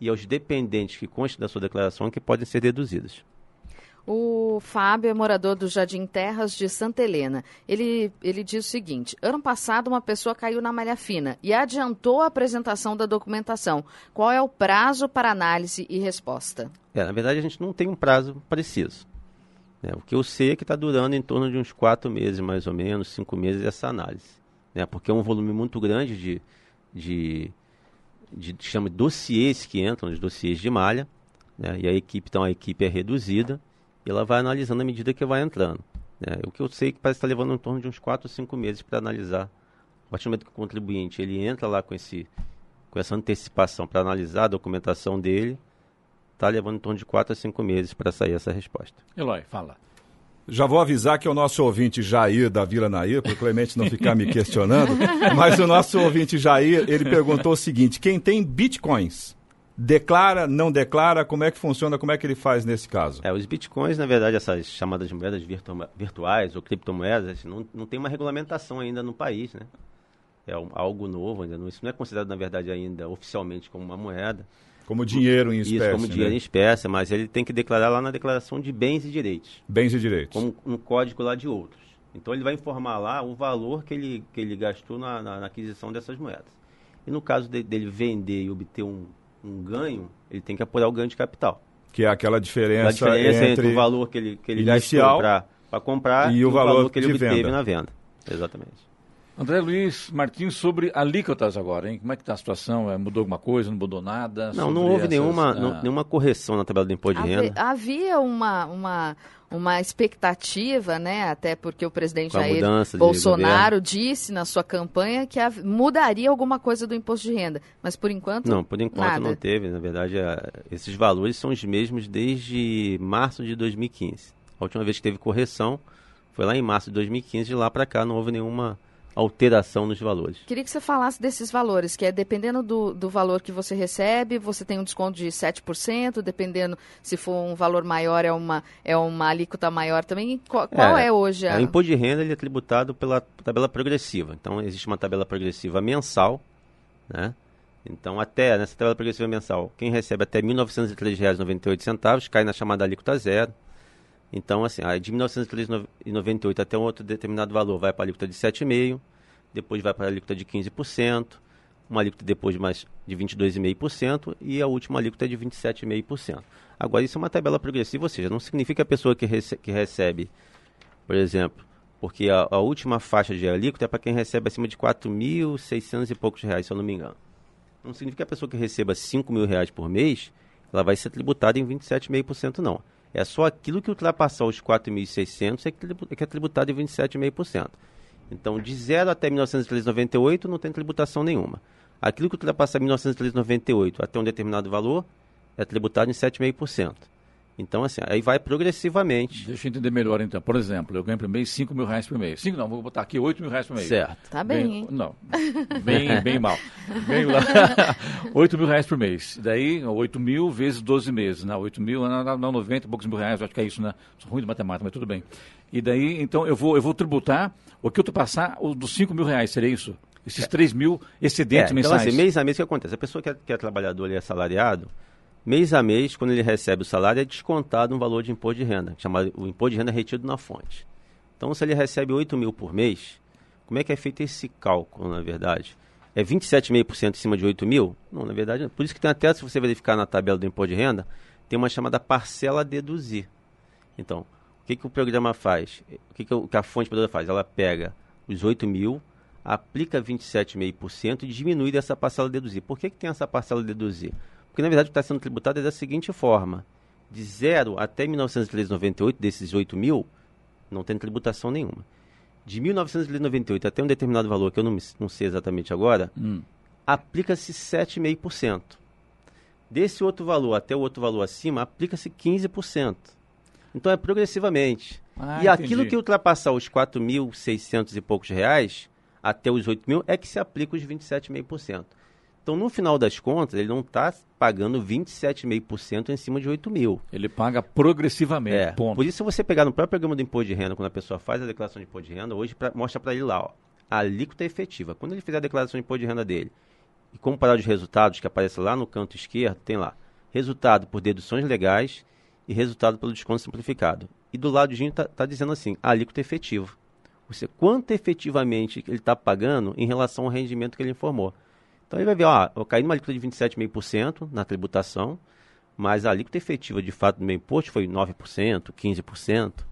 e aos dependentes que constem da sua declaração que podem ser deduzidas. O Fábio é morador do Jardim Terras de Santa Helena. Ele, ele diz o seguinte: ano passado uma pessoa caiu na malha fina e adiantou a apresentação da documentação. Qual é o prazo para análise e resposta? É, na verdade, a gente não tem um prazo preciso. Né? O que eu sei é que está durando em torno de uns quatro meses, mais ou menos, cinco meses, essa análise. Né? Porque é um volume muito grande de, de, de, chama dossiês que entram, os dossiês de malha. Né? E a equipe, então, a equipe é reduzida e ela vai analisando à medida que vai entrando. Né? O que eu sei é que parece estar levando em torno de uns 4 ou 5 meses para analisar. A partir do momento que o contribuinte ele entra lá com, esse, com essa antecipação para analisar a documentação dele, está levando em torno de 4 a 5 meses para sair essa resposta. Eloy, fala. Já vou avisar que é o nosso ouvinte Jair da Vila Nair, para o Clemente não ficar me questionando, <laughs> mas o nosso ouvinte Jair, ele perguntou o seguinte: quem tem bitcoins declara, não declara, como é que funciona, como é que ele faz nesse caso? É, os bitcoins, na verdade, essas chamadas moedas virtu virtuais ou criptomoedas, não, não tem uma regulamentação ainda no país, né? É algo novo, ainda não, isso não é considerado, na verdade, ainda oficialmente como uma moeda. Como dinheiro em espécie. Isso, como dinheiro né? em espécie, mas ele tem que declarar lá na declaração de bens e direitos. Bens e direitos. Como um código lá de outros. Então ele vai informar lá o valor que ele, que ele gastou na, na, na aquisição dessas moedas. E no caso de, dele vender e obter um, um ganho, ele tem que apurar o ganho de capital. Que é aquela diferença, a diferença entre, entre, o valor que ele, que ele inicial para comprar e, o valor, valor que ele obteve venda. na venda. Exatamente. André Luiz Martins, sobre alíquotas agora, hein? Como é que está a situação? É, mudou alguma coisa? Não mudou nada? Não, não houve essas, nenhuma, não, ah, nenhuma correção na tabela do imposto de renda. Havia uma, uma, uma expectativa, né? Até porque o presidente Jair Bolsonaro disse na sua campanha que mudaria alguma coisa do imposto de renda. Mas por enquanto. Não, por enquanto nada. não teve. Na verdade, esses valores são os mesmos desde março de 2015. A última vez que teve correção foi lá em março de 2015, de lá para cá não houve nenhuma alteração nos valores. Queria que você falasse desses valores, que é dependendo do, do valor que você recebe, você tem um desconto de 7%, dependendo se for um valor maior, é uma, é uma alíquota maior também. Qual, qual é, é, hoje a... O imposto de renda ele é tributado pela tabela progressiva. Então, existe uma tabela progressiva mensal, né? Então, até nessa tabela progressiva mensal, quem recebe até R$ 1.903,98 cai na chamada alíquota zero. Então, assim, aí de 1998 até um outro determinado valor vai para a alíquota de 7,5%, depois vai para a alíquota de 15%, uma alíquota depois de mais de 22,5% e a última alíquota é de 27,5%. Agora, isso é uma tabela progressiva, ou seja, não significa a pessoa que, rece que recebe, por exemplo, porque a, a, última faixa de alíquota é para quem recebe acima de 4.600 e poucos reais, se eu não me engano. Não significa que a pessoa que receba 5 mil reais por mês, ela vai ser tributada em 27,5%, não. É só aquilo que ultrapassar os 4.600 é, que é tributado em 27,5%. Então, de 0 até 1998 não tem tributação nenhuma. Aquilo que ultrapassar 1998 até um determinado valor é tributado em 7,5%. Então, assim, aí vai progressivamente. Deixa eu entender melhor, então. Por exemplo, eu ganho por mês 5 mil reais por mês. 5 não, vou botar aqui 8 mil reais por mês. Certo. Tá bem, hein? Não, bem, <laughs> bem mal. Ganho lá <laughs> 8 mil reais por mês. Daí, 8 mil vezes 12 meses. Né? 8 mil, não, não 90 e poucos mil reais, acho que é isso, né? Sou ruim de matemática, mas tudo bem. E daí, então, eu vou, eu vou tributar o que eu passar o dos 5 mil reais, seria isso? Esses 3 mil excedentes é, mensais. Então, assim, mês a mês, o que acontece? A pessoa que é, que é trabalhador e é assalariado, mês a mês, quando ele recebe o salário, é descontado um valor de imposto de renda, chamado o imposto de renda retido na fonte. Então, se ele recebe 8 mil por mês, como é que é feito esse cálculo, na verdade? É 27,5% em cima de 8 mil? Não, na verdade, por isso que tem até, se você verificar na tabela do imposto de renda, tem uma chamada parcela a deduzir. Então, o que, que o programa faz? O que, que, a fonte faz? Ela pega os 8 mil, aplica 27,5% e diminui dessa parcela a deduzir. Por que, que tem essa parcela a deduzir? Porque, na verdade, o que está sendo tributado é da seguinte forma. De 0 até 1998, desses 8 mil, não tem tributação nenhuma. De 1998 até um determinado valor, que eu não, não sei exatamente agora, hum. aplica-se 7,5%. Desse outro valor até o outro valor acima, aplica-se 15%. Então é progressivamente. Ah, e entendi. aquilo que ultrapassar os 4.600 e poucos reais, até os 8 mil, é que se aplica os 27,5%. Então, no final das contas, ele não está pagando 27,5% em cima de 8 mil. Ele paga progressivamente, é. Ponto. Por isso, se você pegar no próprio programa do imposto de renda, quando a pessoa faz a declaração de imposto de renda, hoje pra, mostra para ele lá, ó, a alíquota efetiva. Quando ele fizer a declaração de imposto de renda dele e comparar os resultados que aparecem lá no canto esquerdo, tem lá resultado por deduções legais e resultado pelo desconto simplificado. E do lado está tá dizendo assim, a alíquota efetiva. Ou seja, quanto efetivamente ele está pagando em relação ao rendimento que ele informou. Então ele vai ver, ó, eu caí numa alíquota de 27,5% na tributação, mas a alíquota efetiva de fato do meu imposto foi 9%, 15%.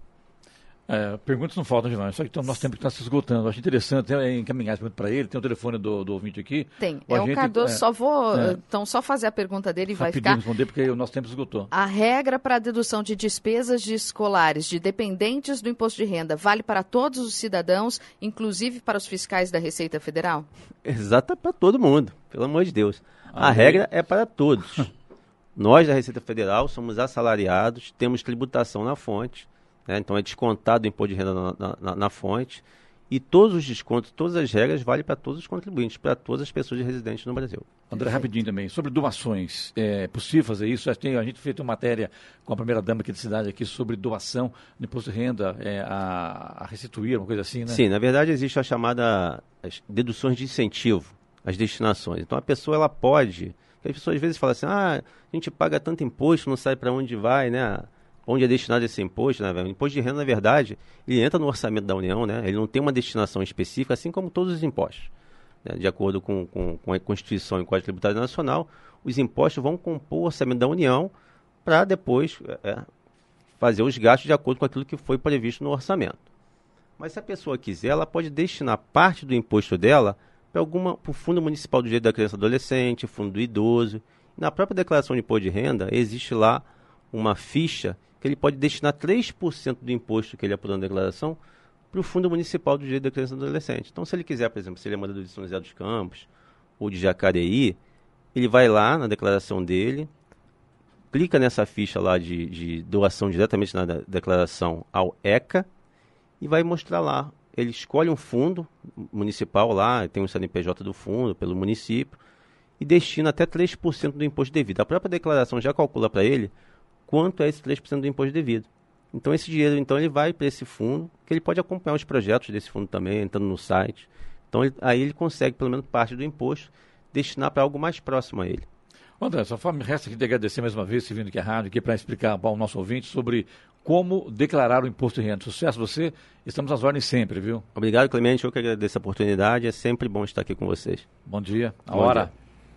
É, perguntas não faltam, Gilmar, só que então, nosso tempo está se esgotando. Eu acho interessante é, encaminhar essa pergunta para ele. Tem o telefone do, do ouvinte aqui. Tem. O é agente, o Cardoso, é, só vou é, então só fazer a pergunta dele e vai ficar. responder, porque o nosso tempo esgotou. A regra para a dedução de despesas de escolares de dependentes do imposto de renda vale para todos os cidadãos, inclusive para os fiscais da Receita Federal? Exata para todo mundo, pelo amor de Deus. A, a regra é para todos. <laughs> Nós da Receita Federal somos assalariados, temos tributação na fonte né? Então é descontado o imposto de renda na, na, na, fonte. E todos os descontos, todas as regras valem para todos os contribuintes, para todas as pessoas residentes no Brasil. André, rapidinho também, sobre doações, é possível fazer isso? A gente fez uma matéria com a primeira-dama aqui da cidade aqui sobre doação de imposto de renda é, a, a restituir, uma coisa assim, né? Sim, na verdade existe a chamada deduções de incentivo, as destinações. Então a pessoa ela pode, as pessoas às vezes falam assim, ah, a gente paga tanto imposto, não sabe para onde vai, né? Onde é destinado esse imposto, né, o imposto de renda, na verdade, ele entra no orçamento da União, né, ele não tem uma destinação específica, assim como todos os impostos. Né, de acordo com, com, com, a Constituição e Código Tributário Nacional, os impostos vão compor o orçamento da União para depois é, fazer os gastos de acordo com aquilo que foi previsto no orçamento. Mas se a pessoa quiser, ela pode destinar parte do imposto dela para o Fundo Municipal do Direito da Criança e Adolescente, Fundo do Idoso. Na própria declaração de imposto de renda, existe lá uma ficha que ele pode destinar 3% do imposto que ele apurou na declaração para o Fundo Municipal do Direito da Criança e do Adolescente. Então, se ele quiser, por exemplo, se ele é morador de São José dos Campos ou de Jacareí, ele vai lá na declaração dele, clica nessa ficha lá de, de doação diretamente na declaração ao ECA e vai mostrar lá ele escolhe um fundo municipal lá, tem um CNPJ do fundo, pelo município, e destina até 3% do imposto devido. A própria declaração já calcula para ele quanto é esse 3% do imposto devido. Então esse dinheiro então ele vai para esse fundo, que ele pode acompanhar os projetos desse fundo também, entrando no site. Então ele, aí ele consegue pelo menos parte do imposto destinar para algo mais próximo a ele. André, só me resta aqui de agradecer mais uma vez, você vindo aqui à rádio, aqui para explicar para o nosso ouvinte sobre como declarar o imposto de renda. Sucesso você, estamos às ordens sempre, viu? Obrigado, Clemente, eu que agradeço a oportunidade, é sempre bom estar aqui com vocês. Bom dia, a Bom hora. dia.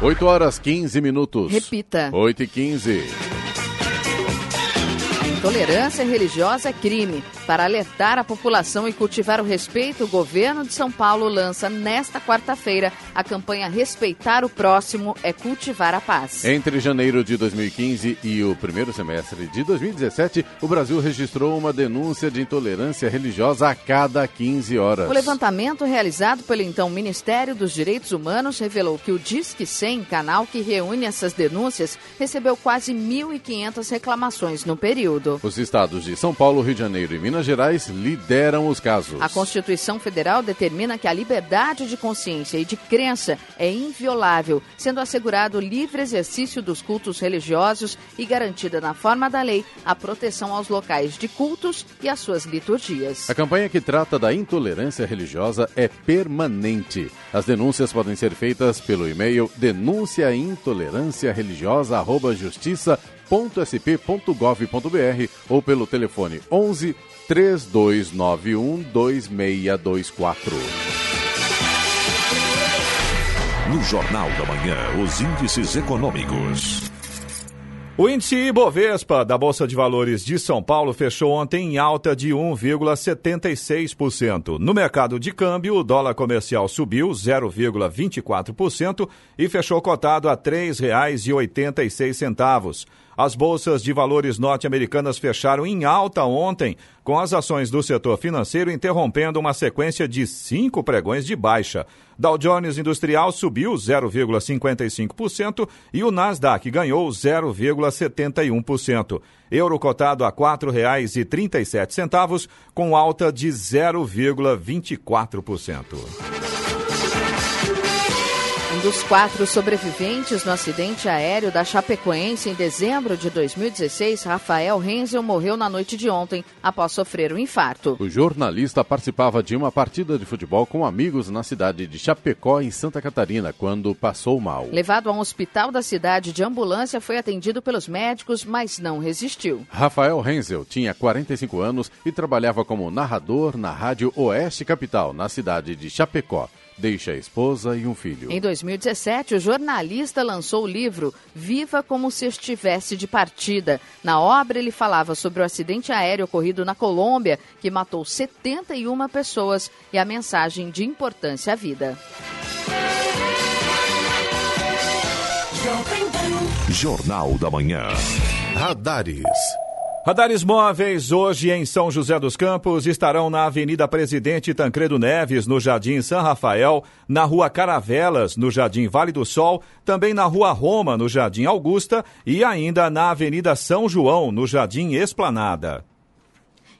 8 horas 15 minutos. Repita. 8 e 15. Intolerância religiosa é crime. Para alertar a população e cultivar o respeito, o governo de São Paulo lança nesta quarta-feira a campanha Respeitar o Próximo é Cultivar a Paz. Entre janeiro de 2015 e o primeiro semestre de 2017, o Brasil registrou uma denúncia de intolerância religiosa a cada 15 horas. O levantamento realizado pelo então Ministério dos Direitos Humanos revelou que o Disque 100, canal que reúne essas denúncias, recebeu quase 1.500 reclamações no período. Os estados de São Paulo, Rio de Janeiro e Minas Gerais lideram os casos. A Constituição Federal determina que a liberdade de consciência e de crença é inviolável, sendo assegurado o livre exercício dos cultos religiosos e garantida na forma da lei a proteção aos locais de cultos e às suas liturgias. A campanha que trata da intolerância religiosa é permanente. As denúncias podem ser feitas pelo e-mail denunciaintolerânciareligiosa@justiça.sp.gov.br ou pelo telefone 11 3291 2624. No Jornal da Manhã, os índices econômicos. O índice Ibovespa da Bolsa de Valores de São Paulo fechou ontem em alta de 1,76%. No mercado de câmbio, o dólar comercial subiu 0,24% e fechou cotado a R$ 3,86. As bolsas de valores norte-americanas fecharam em alta ontem, com as ações do setor financeiro interrompendo uma sequência de cinco pregões de baixa. Dow Jones Industrial subiu 0,55% e o Nasdaq ganhou 0,71%. Euro cotado a R$ 4,37, com alta de 0,24%. Um dos quatro sobreviventes no acidente aéreo da Chapecoense em dezembro de 2016, Rafael Renzel, morreu na noite de ontem após sofrer um infarto. O jornalista participava de uma partida de futebol com amigos na cidade de Chapecó, em Santa Catarina, quando passou mal. Levado a um hospital da cidade de ambulância, foi atendido pelos médicos, mas não resistiu. Rafael Renzel tinha 45 anos e trabalhava como narrador na Rádio Oeste Capital, na cidade de Chapecó. Deixa a esposa e um filho. Em 2017, o jornalista lançou o livro Viva como se estivesse de partida. Na obra, ele falava sobre o acidente aéreo ocorrido na Colômbia, que matou 71 pessoas, e a mensagem de importância à vida. Jornal da Manhã. Radares. Radares móveis hoje em São José dos Campos estarão na Avenida Presidente Tancredo Neves, no Jardim São Rafael, na Rua Caravelas, no Jardim Vale do Sol, também na Rua Roma, no Jardim Augusta e ainda na Avenida São João, no Jardim Esplanada.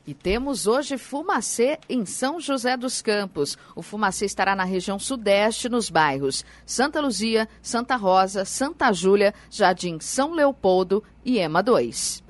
E temos hoje Fumacê em São José dos Campos. O Fumacê estará na região sudeste, nos bairros Santa Luzia, Santa Rosa, Santa Júlia, Jardim São Leopoldo e Ema 2.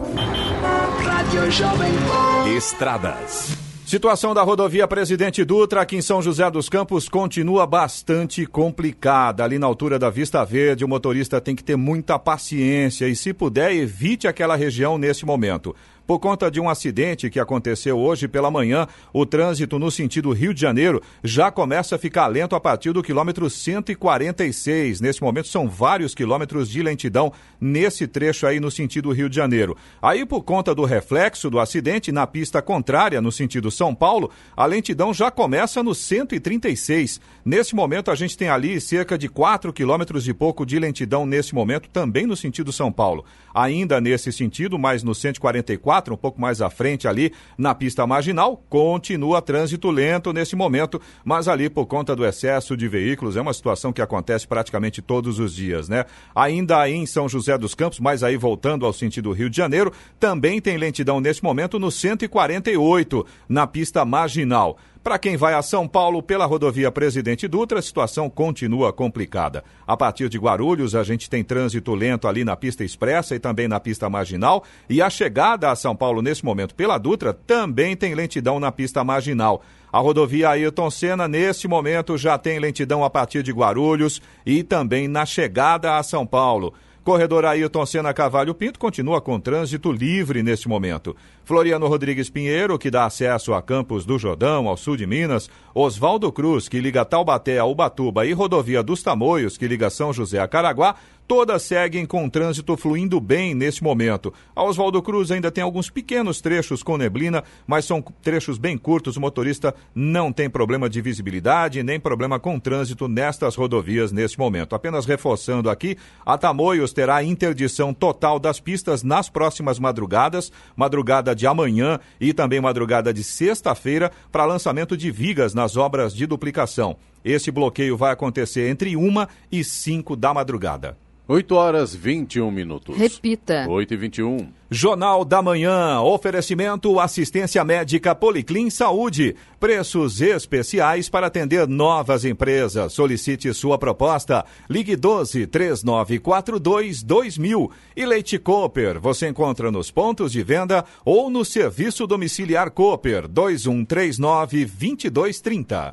Estradas. Situação da rodovia Presidente Dutra aqui em São José dos Campos continua bastante complicada. Ali na altura da Vista Verde, o motorista tem que ter muita paciência e, se puder, evite aquela região nesse momento. Por conta de um acidente que aconteceu hoje pela manhã. O trânsito no sentido Rio de Janeiro já começa a ficar lento a partir do quilômetro 146. Nesse momento são vários quilômetros de lentidão nesse trecho aí no sentido Rio de Janeiro. Aí, por conta do reflexo do acidente na pista contrária, no sentido São Paulo, a lentidão já começa no 136. Nesse momento, a gente tem ali cerca de 4 quilômetros e pouco de lentidão nesse momento, também no sentido São Paulo. Ainda nesse sentido, mas no 144, um pouco mais à frente ali, na pista marginal, continua trânsito lento nesse momento, mas ali por conta do excesso de veículos, é uma situação que acontece praticamente todos os dias, né? Ainda em São José dos Campos, mas aí voltando ao sentido Rio de Janeiro, também tem lentidão nesse momento no 148, na pista marginal. Para quem vai a São Paulo pela rodovia Presidente Dutra, a situação continua complicada. A partir de Guarulhos, a gente tem trânsito lento ali na pista expressa e também na pista marginal. E a chegada a São Paulo nesse momento pela Dutra também tem lentidão na pista marginal. A rodovia Ayrton Senna, nesse momento, já tem lentidão a partir de Guarulhos e também na chegada a São Paulo. Corredor Ayrton Senna Cavalho Pinto continua com trânsito livre neste momento. Floriano Rodrigues Pinheiro, que dá acesso a Campos do Jordão, ao sul de Minas. Oswaldo Cruz, que liga Taubaté a Ubatuba e Rodovia dos Tamoios, que liga São José a Caraguá, todas seguem com o trânsito fluindo bem neste momento. A Oswaldo Cruz ainda tem alguns pequenos trechos com neblina, mas são trechos bem curtos. O motorista não tem problema de visibilidade nem problema com trânsito nestas rodovias neste momento. Apenas reforçando aqui, a Tamoios terá interdição total das pistas nas próximas madrugadas, madrugada de amanhã e também madrugada de sexta-feira, para lançamento de vigas nas obras de duplicação. Esse bloqueio vai acontecer entre uma e cinco da madrugada. 8 horas 21 minutos. Repita. 8 e 21. Jornal da Manhã. Oferecimento assistência médica Policlin Saúde. Preços especiais para atender novas empresas. Solicite sua proposta. Ligue 12 3942 2000. E Leite Cooper. Você encontra nos pontos de venda ou no serviço domiciliar Cooper 2139 2230.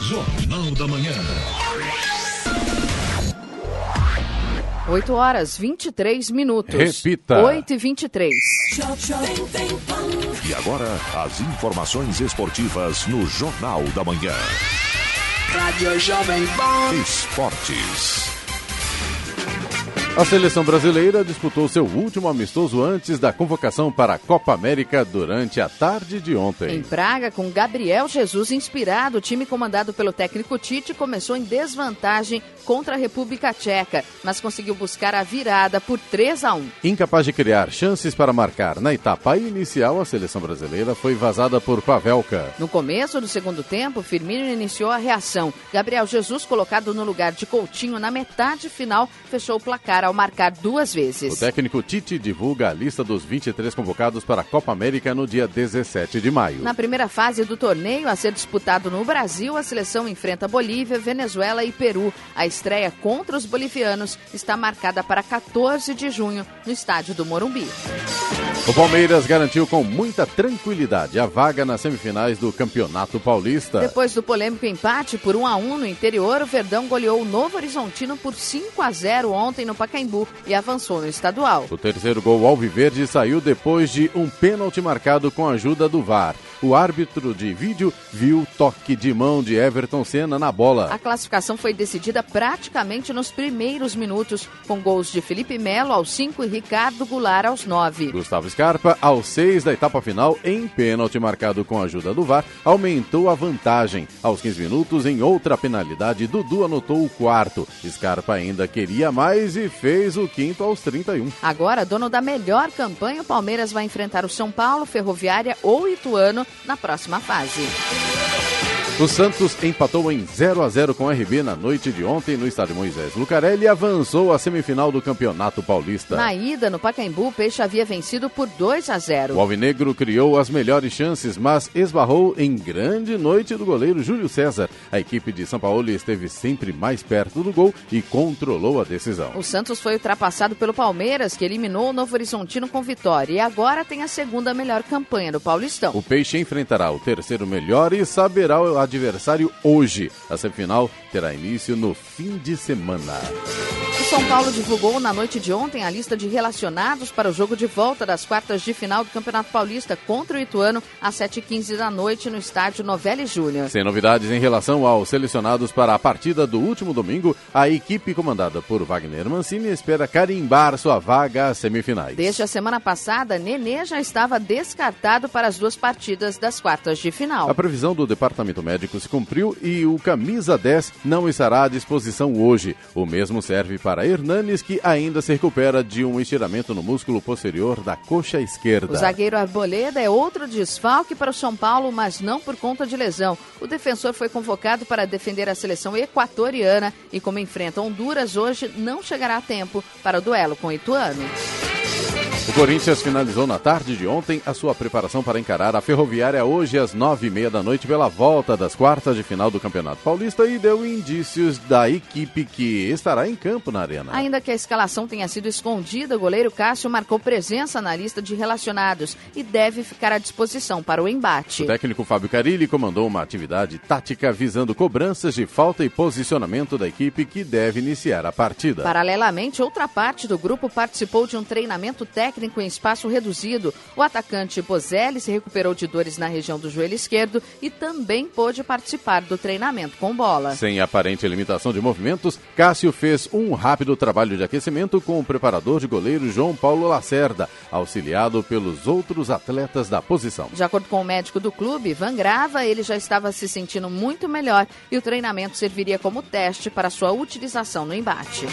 Jornal da Manhã. 8 horas 23 minutos. Repita. 8 e 23. E agora, as informações esportivas no Jornal da Manhã. Rádio Jovem Pan. Esportes. A seleção brasileira disputou seu último amistoso antes da convocação para a Copa América durante a tarde de ontem. Em Praga, com Gabriel Jesus inspirado, o time comandado pelo técnico Tite começou em desvantagem contra a República Tcheca, mas conseguiu buscar a virada por 3 a 1. Incapaz de criar chances para marcar na etapa inicial, a seleção brasileira foi vazada por Pavelka. No começo do segundo tempo, Firmino iniciou a reação. Gabriel Jesus, colocado no lugar de Coutinho na metade final, fechou o placar ao marcar duas O vezes. técnico Tite divulga a lista dos 23 convocados para a Copa América no dia 17 de maio. Na primeira fase do torneio a ser disputado no Brasil, a seleção enfrenta Bolívia, Venezuela e Peru. A estreia contra os bolivianos está marcada para 14 de junho no estádio do Morumbi. O Palmeiras garantiu com muita tranquilidade a vaga nas semifinais do Campeonato Paulista. Depois do polêmico empate por 1 a 1 no interior, o Verdão goleou o Novo Horizontino por 5 a 0 ontem no Pacaembu e avançou no estadual. O terceiro gol alviverde saiu depois de um pênalti marcado com a ajuda do VAR. O árbitro de vídeo viu o toque de mão de Everton Senna na bola. A classificação foi decidida praticamente nos primeiros minutos, com gols de Felipe Melo aos 5 e Ricardo Goulart aos 9. Gustavo Scarpa, aos seis da etapa final, em pênalti marcado com a ajuda do VAR, aumentou a vantagem. Aos 15 minutos, em outra penalidade, Dudu anotou o quarto. Scarpa ainda queria mais e fez o quinto aos 31. Agora, dono da melhor campanha, o Palmeiras vai enfrentar o São Paulo, Ferroviária ou Ituano na próxima fase. O Santos empatou em 0 a 0 com o RB na noite de ontem no estádio Moisés Lucarelli e avançou à semifinal do Campeonato Paulista. Na ida, no Pacaembu, o Peixe havia vencido por 2 a 0. O Alvinegro criou as melhores chances, mas esbarrou em grande noite do goleiro Júlio César. A equipe de São Paulo esteve sempre mais perto do gol e controlou a decisão. O Santos foi ultrapassado pelo Palmeiras, que eliminou o Novo Horizontino com vitória e agora tem a segunda melhor campanha do Paulistão. O Peixe enfrentará o terceiro melhor e saberá o adversário hoje. A semifinal terá início no fim de semana. São Paulo divulgou na noite de ontem a lista de relacionados para o jogo de volta das quartas de final do Campeonato Paulista contra o Ituano às 7h15 da noite no estádio Novelli Júnior. Sem novidades em relação aos selecionados para a partida do último domingo, a equipe comandada por Wagner Mancini espera carimbar sua vaga às semifinais. Desde a semana passada, Nenê já estava descartado para as duas partidas das quartas de final. A previsão do departamento médico se cumpriu e o camisa 10 não estará à disposição hoje. O mesmo serve para para Hernanes, que ainda se recupera de um estiramento no músculo posterior da coxa esquerda. O zagueiro Arboleda é outro desfalque para o São Paulo, mas não por conta de lesão. O defensor foi convocado para defender a seleção equatoriana e, como enfrenta Honduras hoje, não chegará a tempo para o duelo com o Ituano. O Corinthians finalizou na tarde de ontem a sua preparação para encarar a Ferroviária hoje às nove e meia da noite pela volta das quartas de final do Campeonato Paulista e deu indícios da equipe que estará em campo na arena. Ainda que a escalação tenha sido escondida, o goleiro Cássio marcou presença na lista de relacionados e deve ficar à disposição para o embate. O técnico Fábio Carilli comandou uma atividade tática visando cobranças de falta e posicionamento da equipe que deve iniciar a partida. Paralelamente, outra parte do grupo participou de um treinamento técnico técnico em espaço reduzido. O atacante Bozelli se recuperou de dores na região do joelho esquerdo e também pôde participar do treinamento com bola. Sem aparente limitação de movimentos, Cássio fez um rápido trabalho de aquecimento com o preparador de goleiro João Paulo Lacerda, auxiliado pelos outros atletas da posição. De acordo com o médico do clube, Van Grava, ele já estava se sentindo muito melhor e o treinamento serviria como teste para sua utilização no embate.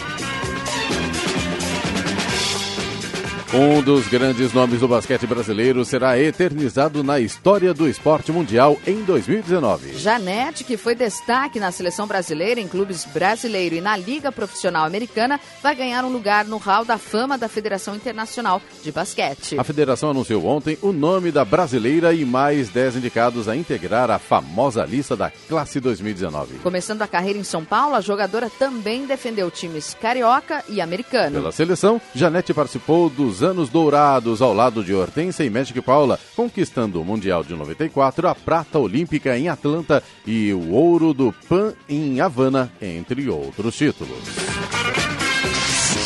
Um dos grandes nomes do basquete brasileiro será eternizado na história do esporte mundial em 2019. Janete, que foi destaque na seleção brasileira em clubes brasileiro e na Liga Profissional Americana, vai ganhar um lugar no Hall da Fama da Federação Internacional de Basquete. A federação anunciou ontem o nome da brasileira e mais 10 indicados a integrar a famosa lista da classe 2019. Começando a carreira em São Paulo, a jogadora também defendeu times carioca e americano. Pela seleção, Janete participou dos anos dourados ao lado de Hortência e Magic Paula, conquistando o Mundial de 94, a prata olímpica em Atlanta e o ouro do PAN em Havana, entre outros títulos.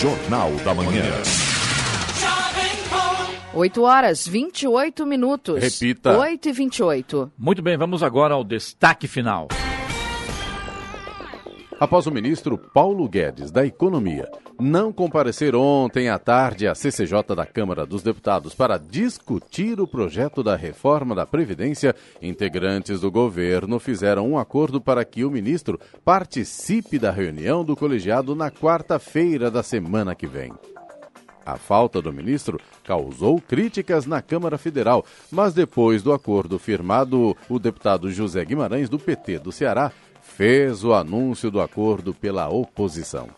Jornal da Manhã. 8 horas 28 minutos. Repita. 8 e 28. Muito bem, vamos agora ao destaque final. Após o ministro Paulo Guedes, da Economia, não comparecer ontem à tarde à CCJ da Câmara dos Deputados para discutir o projeto da reforma da Previdência, integrantes do governo fizeram um acordo para que o ministro participe da reunião do colegiado na quarta-feira da semana que vem. A falta do ministro causou críticas na Câmara Federal, mas depois do acordo firmado, o deputado José Guimarães, do PT do Ceará, fez o anúncio do acordo pela oposição.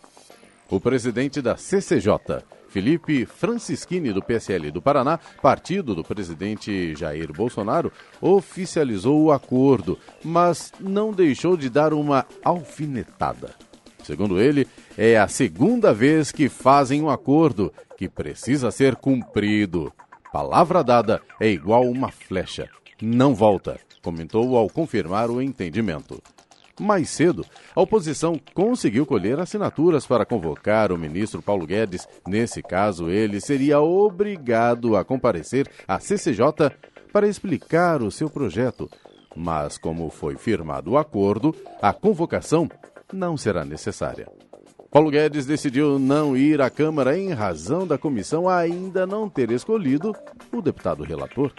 O presidente da CCJ, Felipe Francischini, do PSL do Paraná, partido do presidente Jair Bolsonaro, oficializou o acordo, mas não deixou de dar uma alfinetada. Segundo ele, é a segunda vez que fazem um acordo que precisa ser cumprido. Palavra dada é igual uma flecha. Não volta, comentou ao confirmar o entendimento. Mais cedo, a oposição conseguiu colher assinaturas para convocar o ministro Paulo Guedes. Nesse caso, ele seria obrigado a comparecer à CCJ para explicar o seu projeto. Mas, como foi firmado o acordo, a convocação não será necessária. Paulo Guedes decidiu não ir à Câmara em razão da comissão ainda não ter escolhido o deputado relator.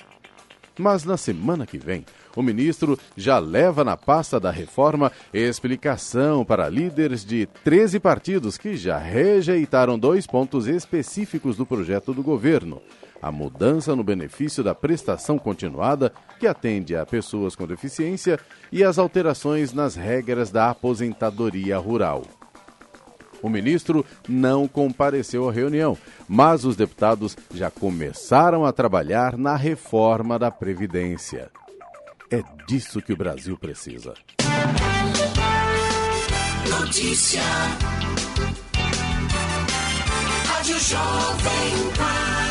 Mas na semana que vem, o ministro já leva na pasta da reforma explicação para líderes de 13 partidos que já rejeitaram dois pontos específicos do projeto do governo. A mudança no benefício da prestação continuada, que atende a pessoas com deficiência, e as alterações nas regras da aposentadoria rural. O ministro não compareceu à reunião, mas os deputados já começaram a trabalhar na reforma da Previdência. É disso que o Brasil precisa. Notícia. Rádio Jovem Pan.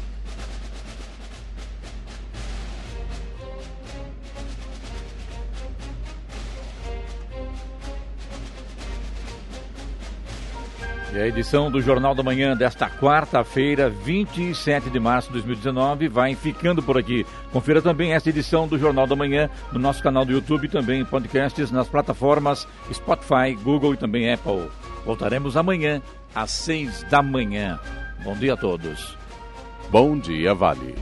E a edição do Jornal da Manhã desta quarta-feira, 27 de março de 2019, vai ficando por aqui. Confira também esta edição do Jornal da Manhã no nosso canal do YouTube, também em podcasts nas plataformas Spotify, Google e também Apple. Voltaremos amanhã às seis da manhã. Bom dia a todos. Bom dia, Vale.